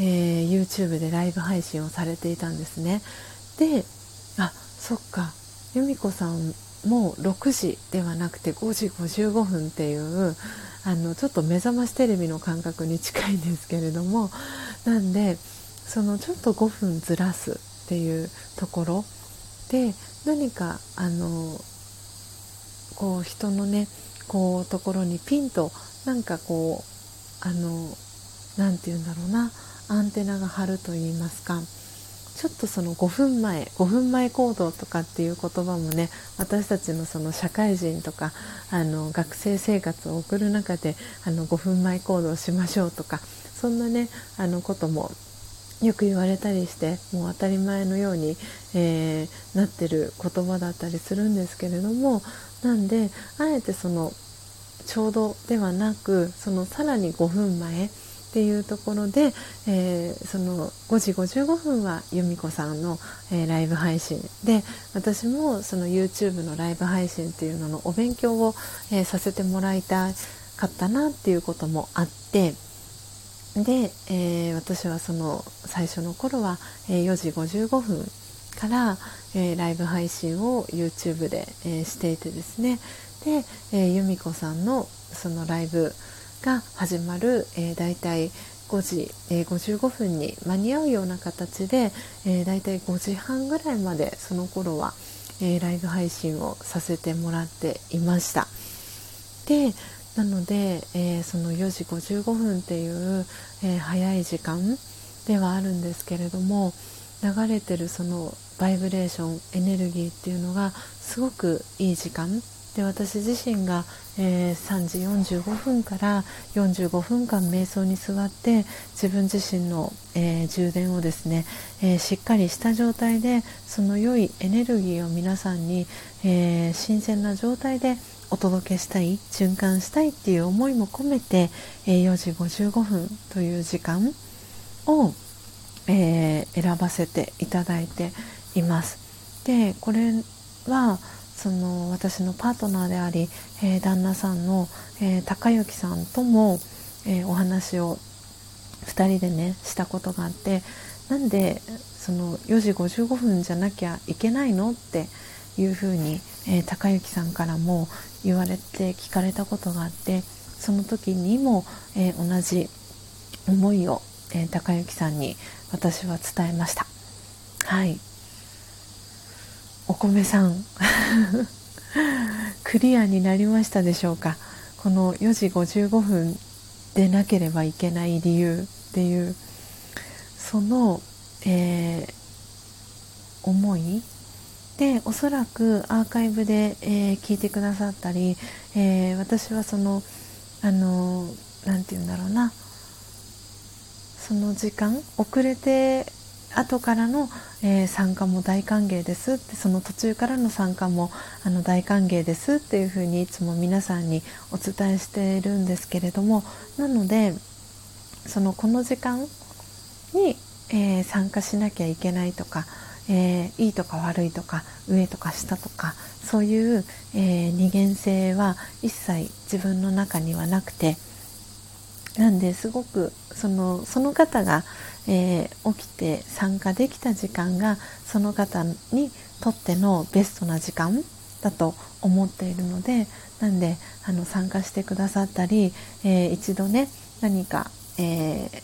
え YouTube でライブ配信をされていたんですね。であそっか。由美子さんも6時ではなくて5時55分っていうあのちょっと目覚ましテレビの感覚に近いんですけれどもなんでそのちょっと5分ずらすっていうところで何かあのこう人のねこうところにピンとなんかこうあの何て言うんだろうなアンテナが張ると言いますかちょっとその5分前5分前行動とかっていう言葉もね私たちのその社会人とかあの学生生活を送る中であの5分前行動しましょうとかそんなねあのこともよく言われたりしてもう当たり前のように、えー、なってる言葉だったりするんですけれどもなんであえてそのちょうどではなくそのさらに5分前っていうところで、えー、その5時55分は由美子さんの、えー、ライブ配信で私もその YouTube のライブ配信っていうののお勉強を、えー、させてもらいたかったなっていうこともあってで、え私はその最初の頃は、え4時55分から、えライブ配信を YouTube で、えしていてですね。で、え由美子さんのそのライブが始まる、えー、だいたい5時、えー、55分に間に合うような形で、えー、だいたい5時半ぐらいまでその頃は、えー、ライブ配信をさせてもらっていました。でなので、えー、その4時55分っていう、えー、早い時間ではあるんですけれども流れてるそのバイブレーションエネルギーっていうのがすごくいい時間で私自身が、えー、3時45分から45分間瞑想に座って自分自身の、えー、充電をですね、えー、しっかりした状態でその良いエネルギーを皆さんに、え新鮮な状態でお届けしたい循環したいっていう思いも込めて、え4時55分という時間を、え選ばせていただいています。でこれはその私のパートナーであり、えー、旦那さんの、えー、高之さんとも、えー、お話を2人でねしたことがあってなんでその4時55分じゃなきゃいけないのっていうふうに、え高之さんからも言われて聞かれたことがあってその時にも、え同じ思いを、え高之さんに私は伝えました。はいお米さん。クリアになりましたでしょうか？この4時55分でなければいけない理由っていうその、えー、思いでおそらくアーカイブで、えー、聞いてくださったり、えー、私はそのあの何て言うんだろうな。その時間遅れて後からの、えー、参加も大歓迎ですってその途中からの参加もあの大歓迎ですっていうふうにいつも皆さんにお伝えしているんですけれどもなのでそのこの時間に、えー、参加しなきゃいけないとか、えー、いいとか悪いとか上とか下とかそういう、え二元性は一切自分の中にはなくてなんですごくそのその方がえー、起きて参加できた時間がその方にとってのベストな時間だと思っているのでなんであの参加してくださったり、えー、一度ね何か、えー、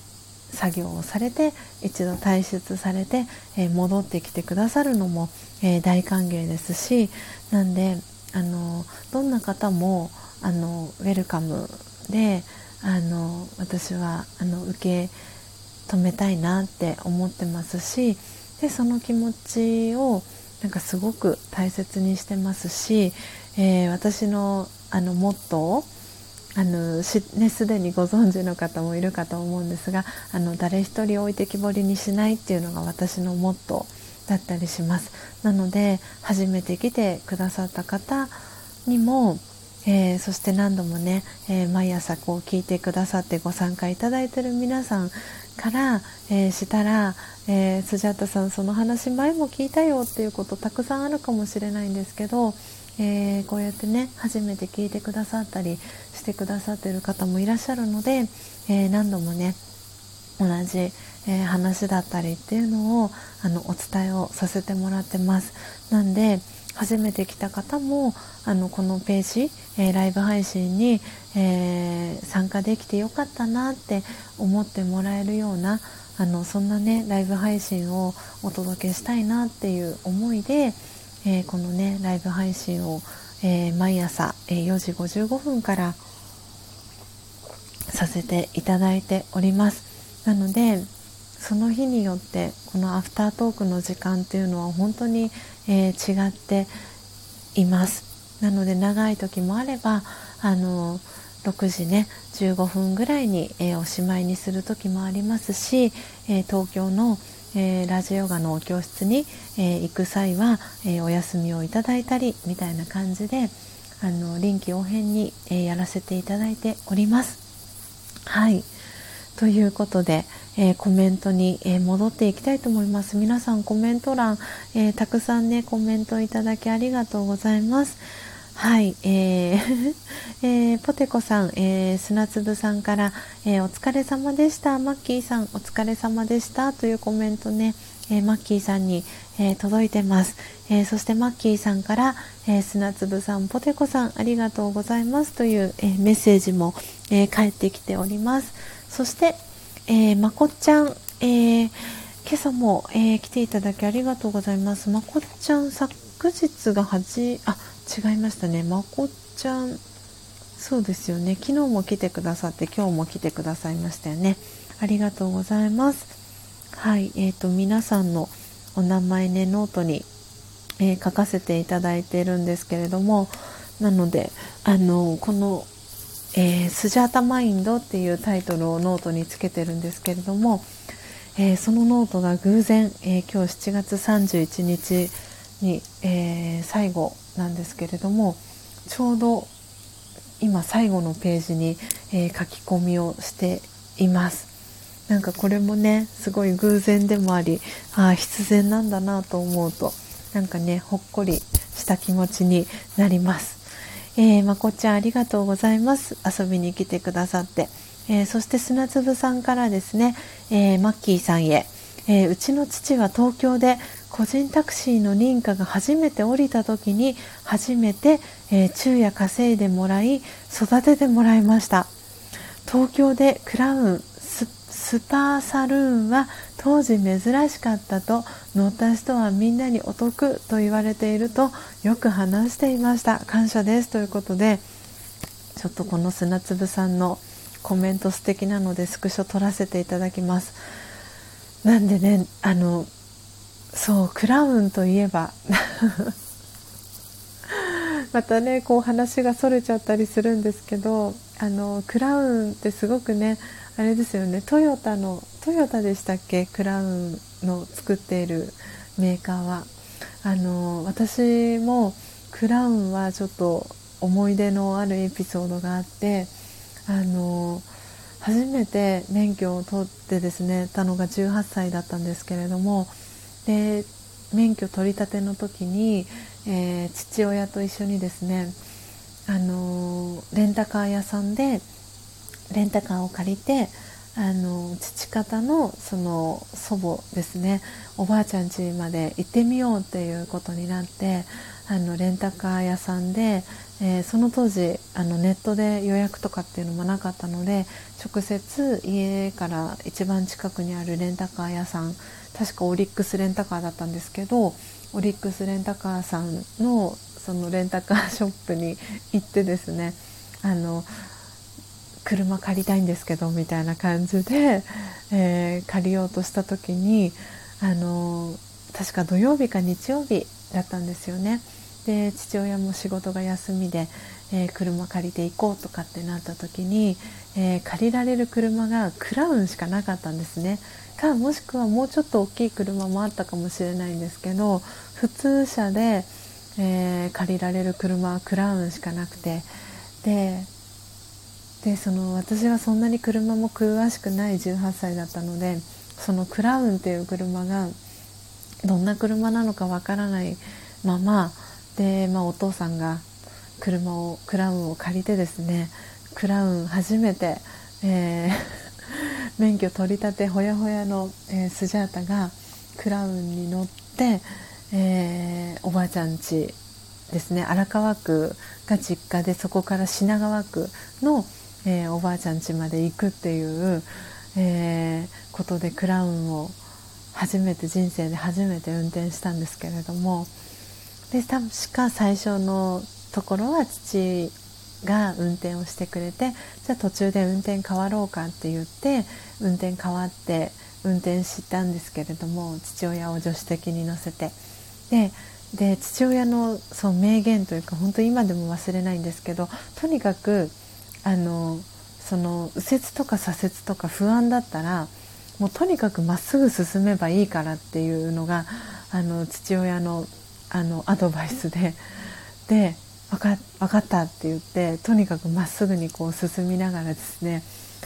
作業をされて一度退出されて、え戻ってきてくださるのも、え大歓迎ですしなんであのどんな方もあのウェルカムであの私はあの受け止めたいなって思ってますしでその気持ちをなんかすごく大切にしてますし、えー、私のあのモットーあのし、ね、すでにご存知の方もいるかと思うんですがあの誰一人置いてきぼりにしないっていうのが私のモットーだったりします。なので初めて来てくださった方にも、えー、そして何度もね、えー、毎朝こう聞いてくださってご参加いただいている皆さんから、えー、したら、えスジャタさんその話前も聞いたよっていうことたくさんあるかもしれないんですけどえー、こうやってね初めて聞いてくださったりしてくださってる方もいらっしゃるので、え、何度もね同じ、え、話だったりっていうのをあのお伝えをさせてもらってます。なんで初めて来た方もあのこのページ、えライブ配信に、え参加できてよかったなって思ってもらえるようなあのそんなねライブ配信をお届けしたいなっていう思いで、えー、このねライブ配信を、え、毎朝、え、4時55分からさせていただいております。なのでその日によってこのアフタートークの時間っていうのは本当に、え違っていますなので長い時もあればあの6時ね15分ぐらいに、えおしまいにする時もありますし、え東京のえ、ラジオヨガの教室に、え、行く際は、え、お休みをいただいたりみたいな感じであの臨機応変に、えやらせていただいております。はいということで、えコメントに、え戻っていきたいと思います。皆さんコメント欄、えたくさんねコメントいただきありがとうございます。はい、えー えー、ポテコさん、えー、砂粒さんから、えー、お疲れ様でした、マッキーさん、お疲れ様でしたというコメントね、えマッキーさんに、え届いてます、えそしてマッキーさんから、え砂粒さん、ポテコさん、ありがとうございますという、えメッセージも、え返ってきております。そして、えまこっちゃん、え今朝も、え来ていただきありがとうございます。まこっちゃん、昨日が8、あ、違いましたね。まこちゃんそうですよね。昨日も来てくださって今日も来てくださいましたよね。ありがとうございます。はいえーと、皆さんのお名前ねノートに、えー、書かせていただいているんですけれどもなのであのこの、えー、スジャータマインドっていうタイトルをノートにつけてるんですけれども、えー、そのノートが偶然、え今日7月31日に、え最後なんですけれどもちょうど今最後のページに、え、書き込みをしています。なんかこれもねすごい偶然でもありあ必然なんだなと思うとなんかねほっこりした気持ちになります、えー、まこちゃんありがとうございます。遊びに来てくださって、えー、そして砂粒さんからですね、えマッキーさんへ、えうちの父は東京で個人タクシーの認可が初めて降りた時に初めて、え、昼夜稼いでもらい育ててもらいました。東京でクラウンスパーサルーンは当時珍しかったと乗った人はみんなにお得と言われているとよく話していました。感謝です。ということでちょっとこの砂粒さんのコメント素敵なのでスクショ撮らせていただきます。なんでねあのそうクラウンといえば またねこう話がそれちゃったりするんですけどあのクラウンってすごくねあれですよね。トヨタのトヨタでしたっけ？クラウンの作っているメーカーは。あの私もクラウンはちょっと思い出のあるエピソードがあってあの初めて免許を取ってですねたのが18歳だったんですけれどもで免許取り立ての時に、えー、父親と一緒にですね、あの、レンタカー屋さんでレンタカーを借りて、あの、父方のその祖母ですねおばあちゃん家まで行ってみようっていうことになってあのレンタカー屋さんで、えー、その当時あのネットで予約とかっていうのもなかったので直接家から一番近くにあるレンタカー屋さん確かオリックスレンタカーだったんですけどオリックスレンタカーさんのそのレンタカーショップに行ってですねあの車借りたいんですけどみたいな感じで、えー、借りようとした時にあの確か土曜日か日曜日だったんですよね。で父親も仕事が休みで、えー、車借りて行こうとかってなった時に、え、借りられる車がクラウンしかなかったんですねかもしくはもうちょっと大きい車もあったかもしれないんですけど普通車で、え、借りられる車はクラウンしかなくてででその私はそんなに車も詳しくない18歳だったのでそのクラウンっていう車がどんな車なのかわからないままで、まあ、お父さんが車をクラウンを借りてですねクラウン初めて、えー、免許取り立てほやほやの、えー、スジャータがクラウンに乗って、えー、おばあちゃん家ですね。荒川区が実家でそこから品川区の、えー、おばあちゃん家まで行くっていう、えー、ことでクラウンを初めて人生で初めて運転したんですけれどもで確か最初のところは父が運転をしてくれてじゃあ途中で運転変わろうかって言って運転変わって運転したんですけれども父親を助手席に乗せて。でで父親のそう名言というか本当今でも忘れないんですけどとにかくあのその右折とか左折とか不安だったらもうとにかくまっすぐ進めばいいからっていうのがあの父親のあのアドバイスでで分か分かったって言ってとにかくまっすぐにこう進みながらですね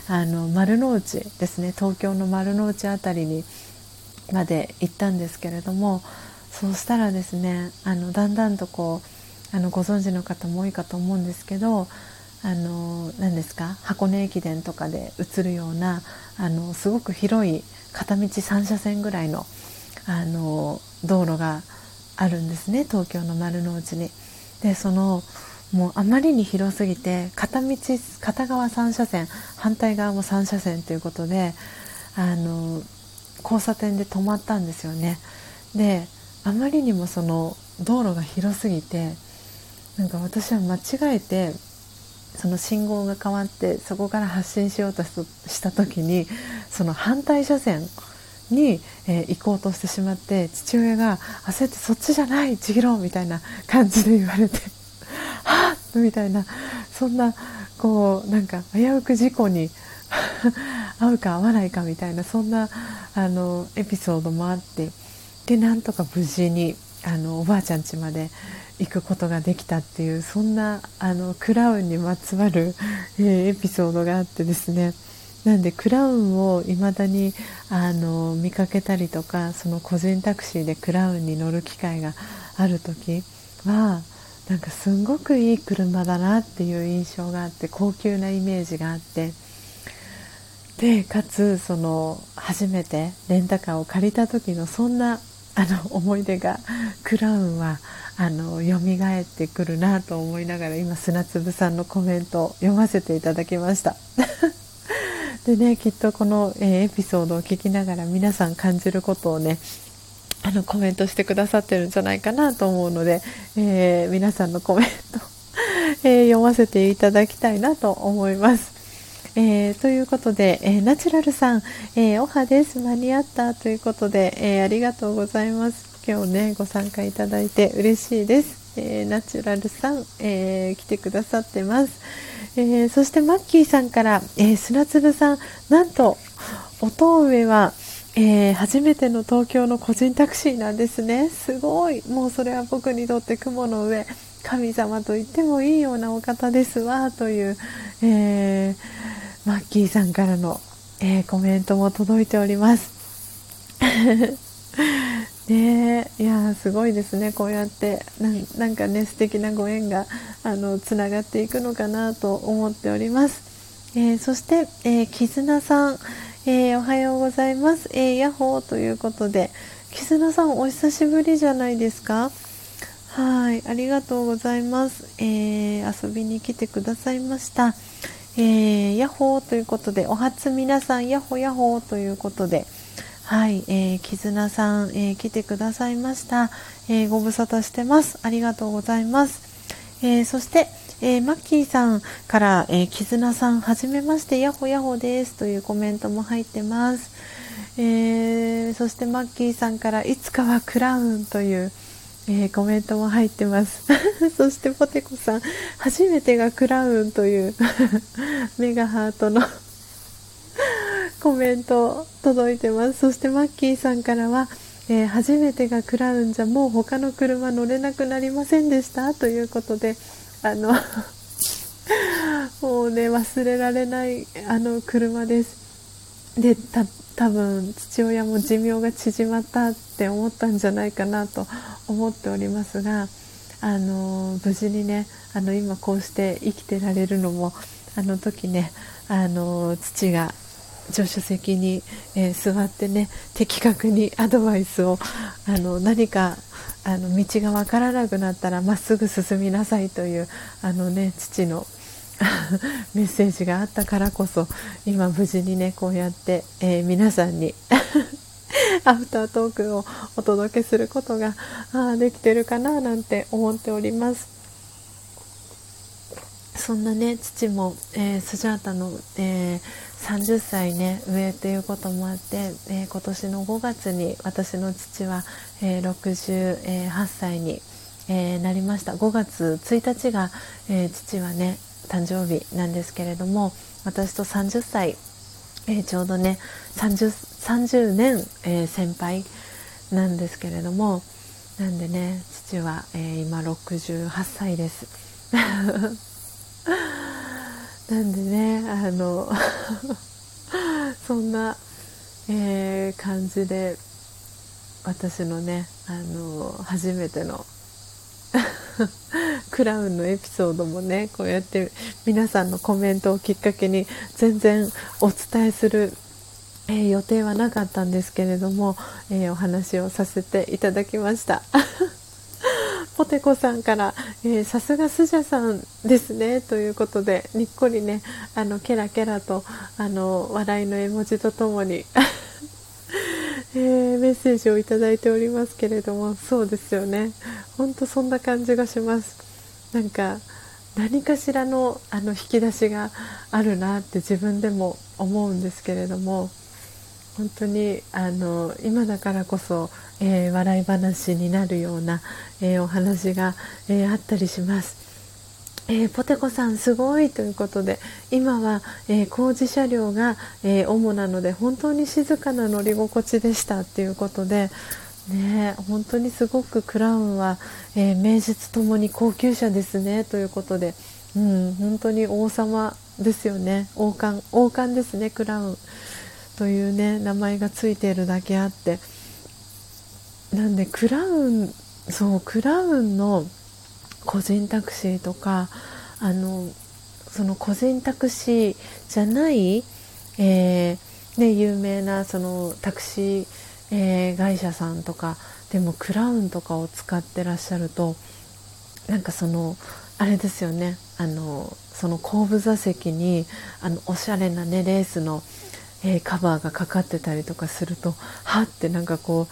あの丸の内ですね東京の丸の内辺りにまで行ったんですけれどもそうしたらですねあのだんだんとこうあのご存知の方も多いかと思うんですけどあの何ですか？箱根駅伝とかで映るようなあのすごく広い片道3車線ぐらいのあの道路があるんですね東京の丸の内に。でそのもうあまりに広すぎて片道片側3車線反対側も3車線ということであの交差点で止まったんですよね。であまりにもその道路が広すぎてなんか私は間違えてその信号が変わってそこから発進しようとした時にその反対車線に、えー、行こうとしてしまって父親が焦ってそっちじゃないちぎろみたいな感じで言われて はっみたいなそんなこうなんか危うく事故に 合うか合わないかみたいなそんなあのエピソードもあってでなんとか無事にあのおばあちゃん家まで行くことができたっていうそんなあのクラウンにまつわる、えー、エピソードがあってですね。なんでクラウンを未だにあの見かけたりとかその個人タクシーでクラウンに乗る機会がある時はなんかすんごくいい車だなっていう印象があって高級なイメージがあって。でかつその初めてレンタカーを借りた時のそんなあの思い出がクラウンはあの蘇ってくるなと思いながら今砂粒さんのコメントを読ませていただきました でねきっとこの、えー、エピソードを聞きながら皆さん感じることをねあのコメントしてくださってるんじゃないかなと思うので、えー、皆さんのコメント えー、読ませていただきたいなと思います。えー、ということで、えー、ナチュラルさん、えー、おはです。間に合ったということで、えありがとうございます。今日ね、ご参加いただいて嬉しいです。えナチュラルさん、え来てくださってます。えそしてマッキーさんから、え砂粒さん、なんと、音上は、えー、初めての東京の個人タクシーなんですね。すごい。もうそれは僕にとって雲の上、神様と言ってもいいようなお方ですわ、という、えーマッキーさんからの、えー、コメントも届いております。ね。いやすごいですね。こうやってなんかね素敵なご縁があのつながっていくのかなと思っております、えー、そして、えー、絆さん、えー、おはようございます、えー、ヤッホーということで。絆さんお久しぶりじゃないですか？はいありがとうございます、え遊びに来てくださいました。えー、ヤッホーということで、お初皆さん、ヤッホヤホーということで、はい、えー、絆さん、えー、来てくださいました。えー、ご無沙汰してます。ありがとうございます。えー、そして、えー、マッキーさんから、えー、絆さん、はじめまして、ヤッホヤッホですというコメントも入ってます。えー、そしてマッキーさんから、いつかはクラウンという、えー、コメントも入ってます そしてポテコさん初めてがクラウンという メガハートの コメント届いてます。そしてマッキーさんからはえー、初めてがクラウンじゃもう他の車乗れなくなりませんでしたということであの もうね忘れられないあの車です。でた多分父親も寿命が縮まったって思ったんじゃないかなと思っておりますがあの無事にねあの今こうして生きてられるのもあの時ねあの父が助手席に、えー、座ってね的確にアドバイスをあの何かあの道が分からなくなったらまっすぐ進みなさいというあの、ね、父の メッセージがあったからこそ今無事にねこうやって、えー、皆さんに アフタートークをお届けすることがあできてるかななんて思っております。そんなね父も、えー、スジャータの、えー30歳ね上ということもあって、えー、今年の5月に私の父は、えー、68歳に、え、なりました5月1日が、え父はね誕生日なんですけれども私と30歳、えちょうどね 30, 30年、え先輩なんですけれどもなんでね父は、え今68歳です。なんでねあのそんな、えー、感じで私のねあの初めての クラウンのエピソードもねこうやって皆さんのコメントをきっかけに全然お伝えする、えー、予定はなかったんですけれども、えー、お話をさせていただきました。ポテコさんからさすがスジャさんですねということでにっこりねあのケラケラとあの笑いの絵文字とともに えー、メッセージをいただいておりますけれどもそうですよね。ほんとそんな感じがします。なんか何かしらのあの引き出しがあるなって自分でも思うんですけれども本当にあの今だからこそ、えー、笑い話になるような、えー、お話が、えー、あったりします。えポテコさんすごいということで今は、え工事車両が、え主なので本当に静かな乗り心地でしたっていうことでね本当にすごくクラウンは、え名実ともに高級車ですねということで、うん、本当に王様ですよね王冠王冠ですねクラウン。というね名前がついているだけあってなんでクラウンそうクラウンの個人タクシーとかあのその個人タクシーじゃない、えー、ね、有名なそのタクシー、えー、会社さんとかでもクラウンとかを使ってらっしゃるとなんかそのあれですよねあのその後部座席にあのおしゃれなねレースのえー、カバーがかかってたりとかするとはってなんかこ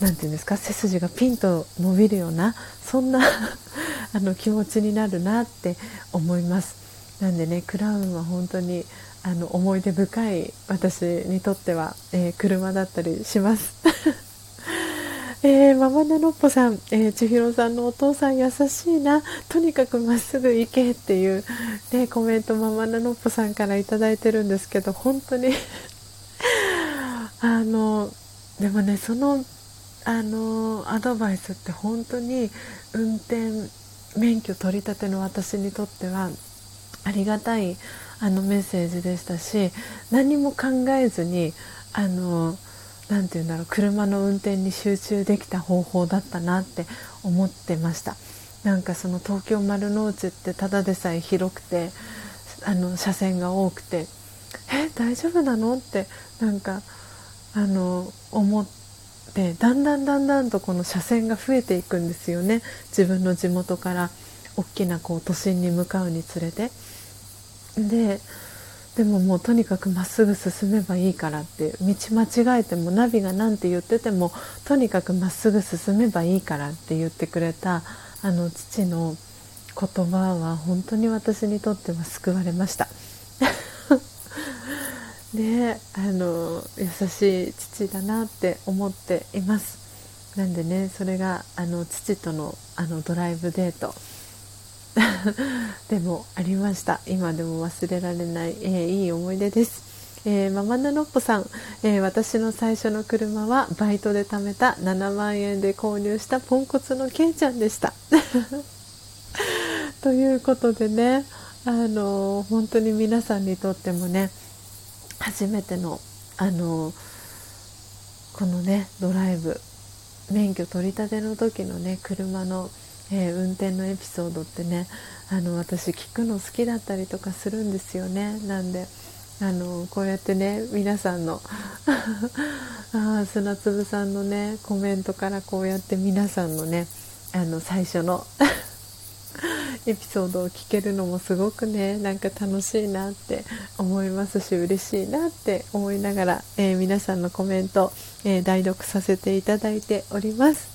う何て言うんですか背筋がピンと伸びるようなそんな あの気持ちになるなって思います。なんでねクラウンは本当にあの思い出深い私にとっては、えー、車だったりします。えー、ママナノッポさん、えー、千尋さんのお父さん優しいな。とにかくまっすぐ行けっていう、ね、コメントママナノッポさんから頂いてるんですけど本当に あのでもねそのあのアドバイスって本当に運転免許取り立ての私にとってはありがたいあのメッセージでしたし何も考えずにあの何て言うんだろう車の運転に集中できた方法だったなって思ってました。なんかその東京丸の内ってただでさえ広くてあの車線が多くてえ大丈夫なの？ってなんかあの思ってだんだんだんだんとこの車線が増えていくんですよね自分の地元から大きなこう都心に向かうにつれて。ででももうとにかくまっすぐ進めばいいからって道間違えてもナビが何て言っててもとにかくまっすぐ進めばいいからって言ってくれたあの父の言葉は本当に私にとっては救われました。であの優しい父だなって思っています。なんでねそれがあの父とのあのドライブデート。でもありました。今でも忘れられない、えー、いい思い出です、えー、ママナノッポさん、えー、私の最初の車はバイトで貯めた7万円で購入したポンコツのケイちゃんでした。ということでねあの本当に皆さんにとってもね初めてのあのこのねドライブ免許取り立ての時のね車の、えー、運転のエピソードってねあの私聞くの好きだったりとかするんですよね。なんであのこうやってね皆さんの あ砂粒さんのねコメントからこうやって皆さんのねあの最初のエピソードを聞けるのもすごくねなんか楽しいなって思いますし嬉しいなって思いながら、えー、皆さんのコメント、えー、代読させていただいております。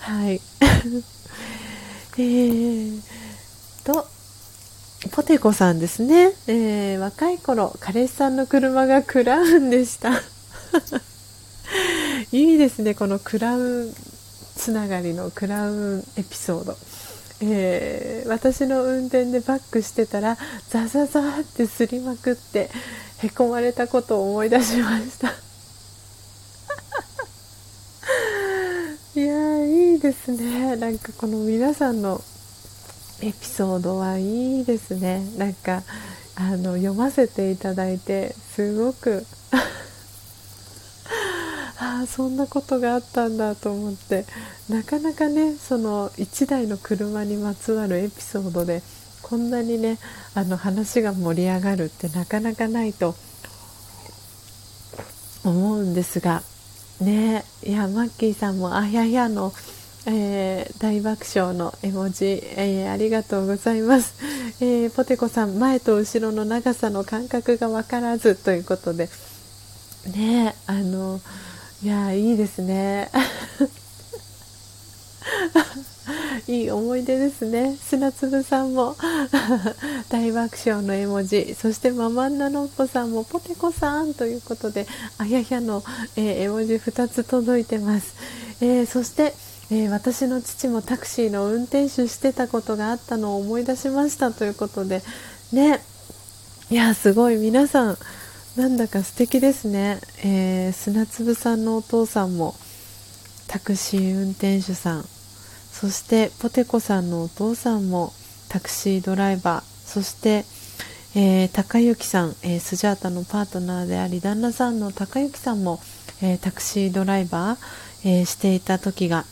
はい。えーとポテコさんですね、えー、若い頃彼氏さんの車がクラウンでした。いいですねこのクラウンつながりのクラウンエピソード。えー、私の運転でバックしてたらザザザってすりまくってへこまれたことを思い出しました。いやいいですね。なんかこの皆さんのエピソードはいいですね。なんかあの読ませていただいてすごくああそんなことがあったんだと思って。なかなかねその1台の車にまつわるエピソードでこんなにねあの話が盛り上がるってなかなかないと思うんですが。ねいやマッキーさんもあややの、えー、大爆笑の絵文字、えー、ありがとうございます、えー、ポテコさん前と後ろの長さの感覚が分からずということで。ねあのいやいいですね。いい思い出ですね。砂粒さんも。大爆笑の絵文字。そしてママンナノッポさんも。ポテコさんということであややの、えー、絵文字2つ届いてます、えー、そしてえー、私の父もタクシーの運転手してたことがあったのを思い出しましたということで。ね。いやすごい。皆さんなんだか素敵ですね、えー、砂粒さんのお父さんもタクシー運転手さん。そしてポテコさんのお父さんもタクシードライバー。そして、えー、高幸さん、えー、スジャータのパートナーであり旦那さんの高幸さんも、えー、タクシードライバー、えしていた時が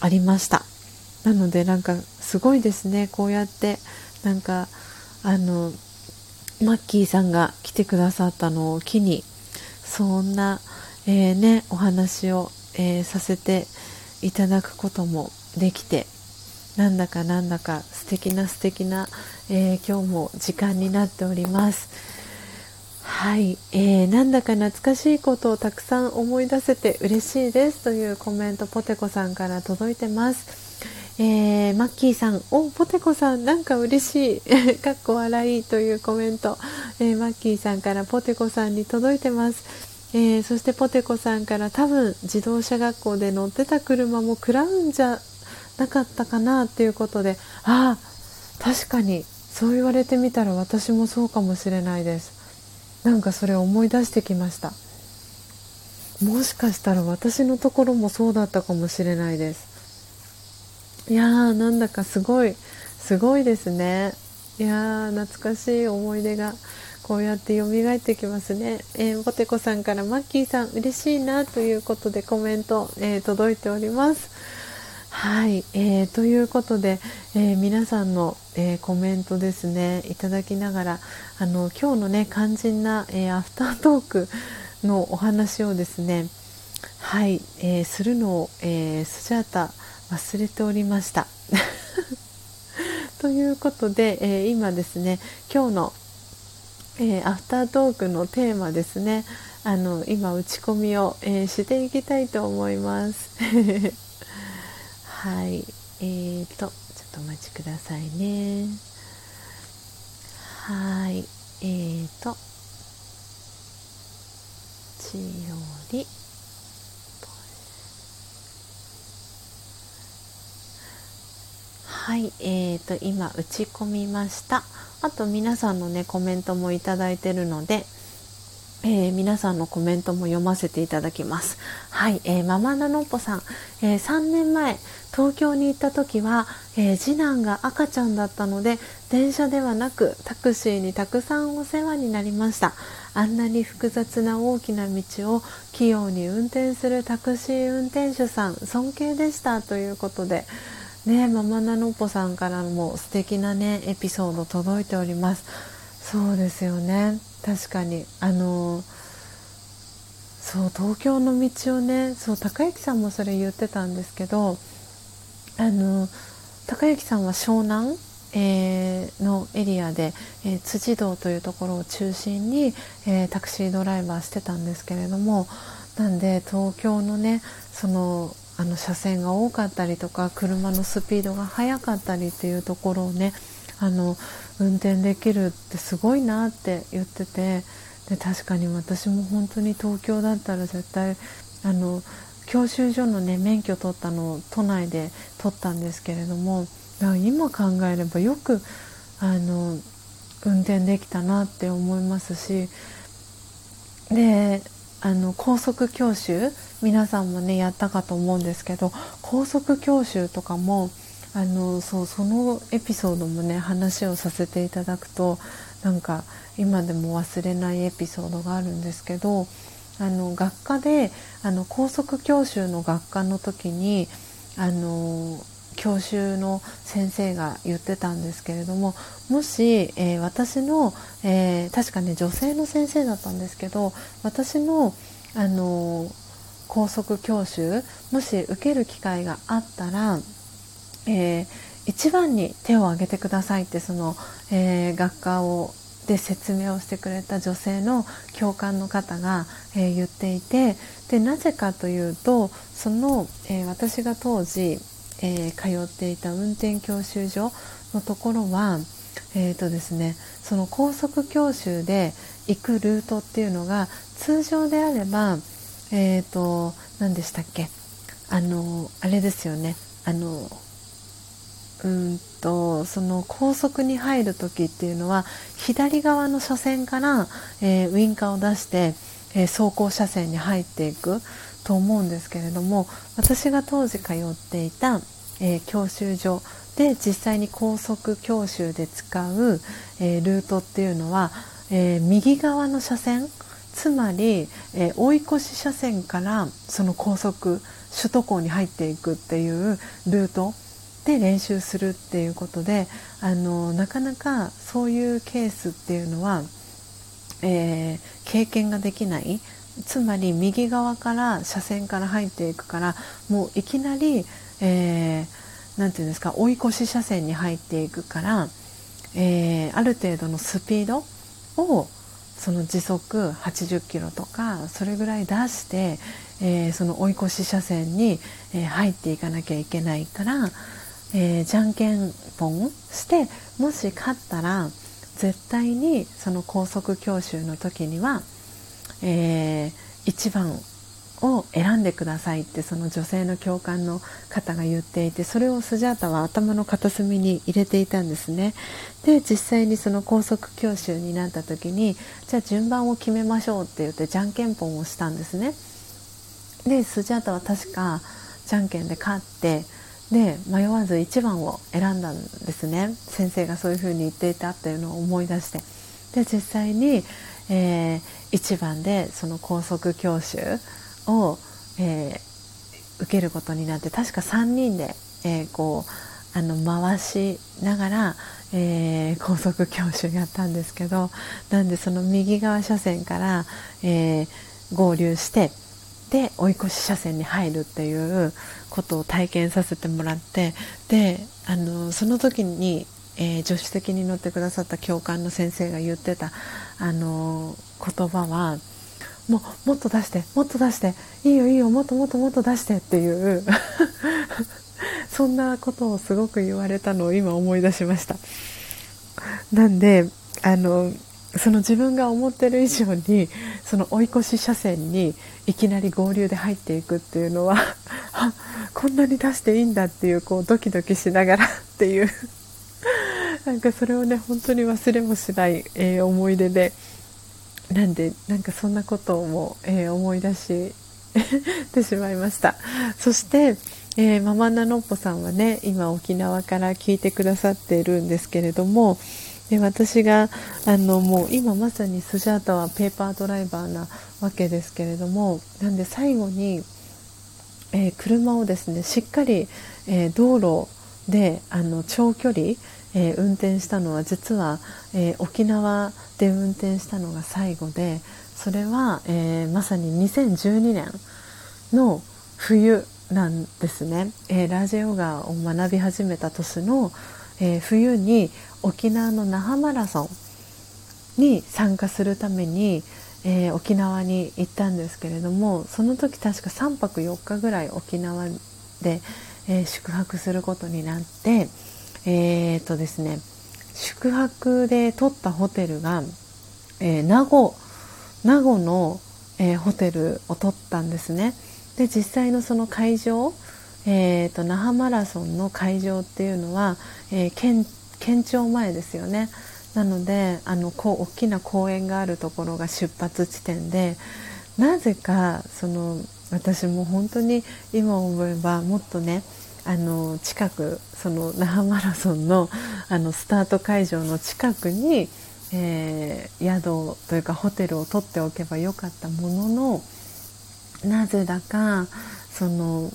ありました。なのでなんかすごいですね。こうやってなんかあのマッキーさんが来てくださったのを機にそんな、えー、ね、お話を、えー、させていただくこともできてなんだかなんだか素敵な素敵な、えー、今日も時間になっております。はい、えー、なんだか懐かしいことをたくさん思い出せて嬉しいですというコメントポテコさんから届いてます。えー、マッキーさん、お、ポテコさん、なんか嬉しい、かっこ笑いというコメント、えー、マッキーさんからポテコさんに届いてます。えー、そしてポテコさんから多分自動車学校で乗ってた車もクラウンじゃなかったかなっていうことで、ああ、確かに、そう言われてみたら私もそうかもしれないです。なんかそれを思い出してきました。もしかしたら私のところもそうだったかもしれないです。いやーなんだかすごいすごいですね。いやー懐かしい思い出がこうやって蘇ってきますね、えー、ポテコさんからマッキーさん嬉しいなということでコメント、えー、届いております。はい、えー、ということで、えー、皆さんの、えー、コメントですね。いただきながらあの今日のね肝心な、えアフタートークのお話をですねはい、えするのを、えスジャータ忘れておりました。ということで、えー、今ですね今日の、えー、アフタートークのテーマですね。あの今打ち込みを、えー、していきたいと思います。はい。えーとちょっとお待ちくださいね。はい。えーとちより。はい、えーと、今打ち込みました。あと皆さんのねコメントもいただいてるので、えー、皆さんのコメントも読ませていただきます。はい、えー、ママナノッポさん、えー、3年前東京に行った時は、えー、次男が赤ちゃんだったので電車ではなくタクシーにたくさんお世話になりました。あんなに複雑な大きな道を器用に運転するタクシー運転手さん尊敬でした。ということでねママナノポさんからも素敵なねエピソード届いております。そうですよね。確かに。あのそう東京の道をねそう高之さんもそれ言ってたんですけどあの高之さんは湘南、えー、のエリアで、えー、辻堂というところを中心に、えー、タクシードライバーしてたんですけれどもなんで東京のねそのあの車線が多かったりとか車のスピードが速かったりっていうところをねあの運転できるってすごいなって言っててで確かに私も本当に東京だったら絶対あの教習所のね免許取ったのを都内で取ったんですけれどもだから今考えればよくあの運転できたなって思いますしであの高速教習皆さんもねやったかと思うんですけど高速教習とかもあのそうそのエピソードもね話をさせていただくとなんか今でも忘れないエピソードがあるんですけどあの学科であの高速教習の学科の時にあの教習の先生が言ってたんですけれどももし、えー、私の、えー、確かね女性の先生だったんですけど私のあの高速教習もし受ける機会があったら、えー、一番に手を挙げてくださいってその、え学科をで説明をしてくれた女性の教官の方が、えー、言っていてでなぜかというとその、えー、私が当時、えー、通っていた運転教習所のところは、えーとですね、その高速教習で行くルートっていうのが通常であれば、えーと何でしたっけ？あのあれですよね。あのうんとその高速に入る時っていうのは左側の車線から、えー、ウインカーを出して、えー、走行車線に入っていく。と思うんですけれども私が当時通っていた、えー、教習所で実際に高速教習で使う、えルートっていうのは、え右側の車線つまり、え追い越し車線からその高速首都高に入っていくっていうルートで練習するっていうことであのなかなかそういうケースっていうのは、え、経験ができないつまり右側から車線から入っていくからもういきなり、えー、て言うんですか追い越し車線に入っていくから、えー、ある程度のスピードをその時速80キロとかそれぐらい出して、えー、その追い越し車線に、え入っていかなきゃいけないからえー、じゃんけんぽんしてもし勝ったら絶対にその高速教習の時には、えー、1番を選んでくださいってその女性の教官の方が言っていてそれをスジャータは頭の片隅に入れていたんですね。で実際にその高速教習になった時にじゃあ順番を決めましょうって言ってじゃんけんぽんをしたんですね。でスジャータは確かじゃんけんで勝ってで迷わず1番を選んだんですね。先生がそういうふうに言っていたっていうのを思い出して。で実際に、えー、1番でその高速教習を、えー、受けることになって確か3人で、えー、こうあの回しながら、えー、高速教習やったんですけどなんでその右側車線から、え、合流してで追い越し車線に入るっていうことを体験させてもらってであのその時に、えー、助手席に乗ってくださった教官の先生が言ってたあの言葉はももっと出してもっと出していいよいいよもっともっともっと出してっていう そんなことをすごく言われたのを今思い出しました。なんであのその自分が思ってる以上にその追い越し車線にいきなり合流で入っていくっていうのは こんなに出していいんだっていうこうドキドキしながらっていう。なんかそれをね本当に忘れもしない、えー、思い出でなんでなんかそんなことも、えー、思い出し てしまいました。そして、えー、ママナノッポさんはね今沖縄から聞いてくださっているんですけれどもで私があのもう今まさにスジャータはペーパードライバーなわけですけれどもなんで最後に、えー、車をですねしっかり、え、道路であの長距離、えー、運転したのは実は、え沖縄で運転したのが最後でそれは、えまさに2012年の冬なんですね、えラージヨガを学び始めた年の、え冬に沖縄の那覇マラソンに参加するために、え、沖縄に行ったんですけれどもその時確か3泊4日ぐらい沖縄で、え、宿泊することになってえー、とですね宿泊で取ったホテルが、え名護名護の、えホテルを取ったんですね。で実際のその会場えーと、那覇マラソンの会場っていうのは、えー、県県庁前ですよね。なのであのこう大きな公園があるところが出発地点でなぜかその私も本当に今思えばもっとねあの近くその那覇マラソンのあのスタート会場の近くに、えー、宿というかホテルを取っておけばよかったもののなぜだかその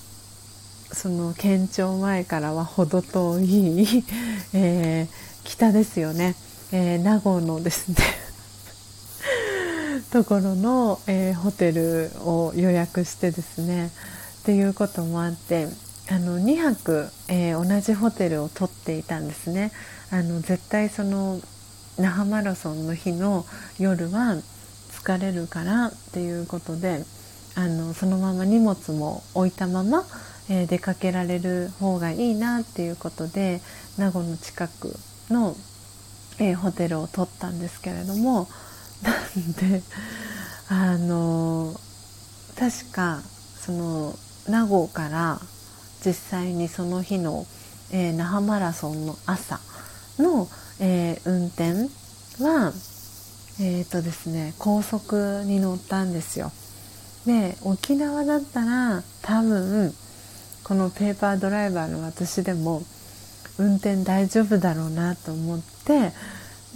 その県庁前からは程遠い、えー、北ですよね、えー、名護のですね ところの、えー、ホテルを予約してですねっていうこともあってあの2泊、えー、同じホテルを取っていたんですね。あの絶対その那覇マラソンの日の夜は疲れるからっていうことであのそのまま荷物も置いたままえー、出かけられる方がいいなっていうことで名護の近くの、えー、ホテルを取ったんですけれども なんであの確かその名護から実際にその日の、えー、那覇マラソンの朝の、えー、運転はえーとですね、高速に乗ったんですよ。で沖縄だったら多分このペーパードライバーの私でも運転大丈夫だろうなと思って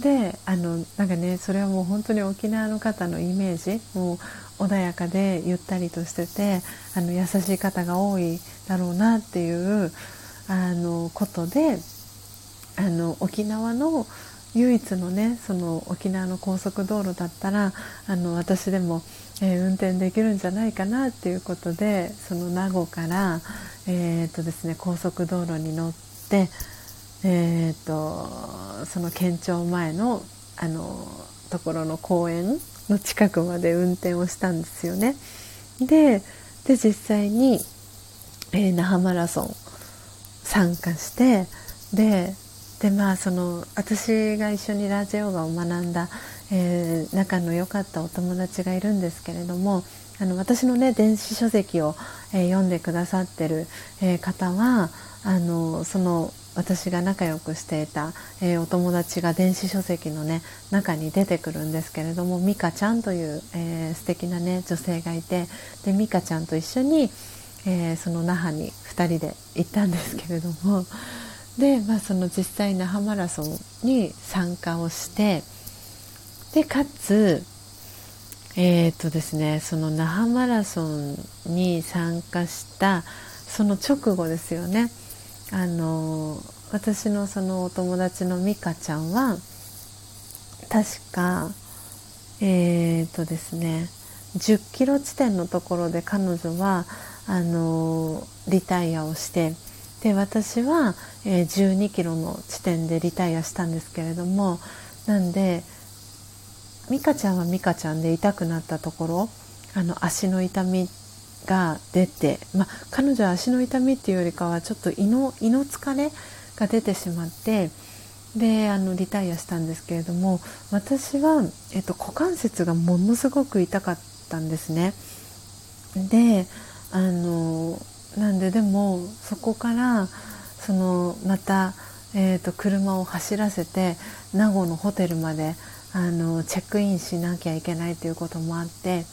であのなんかねそれはもう本当に沖縄の方のイメージもう穏やかでゆったりとしててあの優しい方が多いだろうなっていうあのことであの沖縄の唯一のねその沖縄の高速道路だったらあの私でも、えー、運転できるんじゃないかなっていうことでその名護から、えーとですね、高速道路に乗って、えーと、その県庁前のあのところの公園の近くまで運転をしたんですよね。でで実際に、えー、那覇マラソン参加してででまあその私が一緒にラジオガを学んだ、えー、仲の良かったお友達がいるんですけれどもあの私のね電子書籍を、えー、読んでくださってる、えー、方はあのその私が仲良くしていた、えー、お友達が電子書籍のね中に出てくるんですけれども美香ちゃんという、えー、素敵なね女性がいてで美香ちゃんと一緒に、えー、その那覇に2人で行ったんですけれどもで、まあ、その実際那覇マラソンに参加をしてでかつえー、っとですねその那覇マラソンに参加したその直後ですよね。あの私のそのお友達の美香ちゃんは確かえー、っとですね10キロ地点のところで彼女はあのリタイアをしてで私は、え、12キロの地点でリタイアしたんですけれどもなんで美香ちゃんは美香ちゃんで痛くなったところあの足の痛みが出て、まあ、彼女は足の痛みっていうよりかはちょっと胃の胃の疲れが出てしまってであのリタイアしたんですけれども私は、えっと、股関節がものすごく痛かったんですね。であのなんででもそこからそのまたえーと、車を走らせて名護のホテルまであのチェックインしなきゃいけないということもあって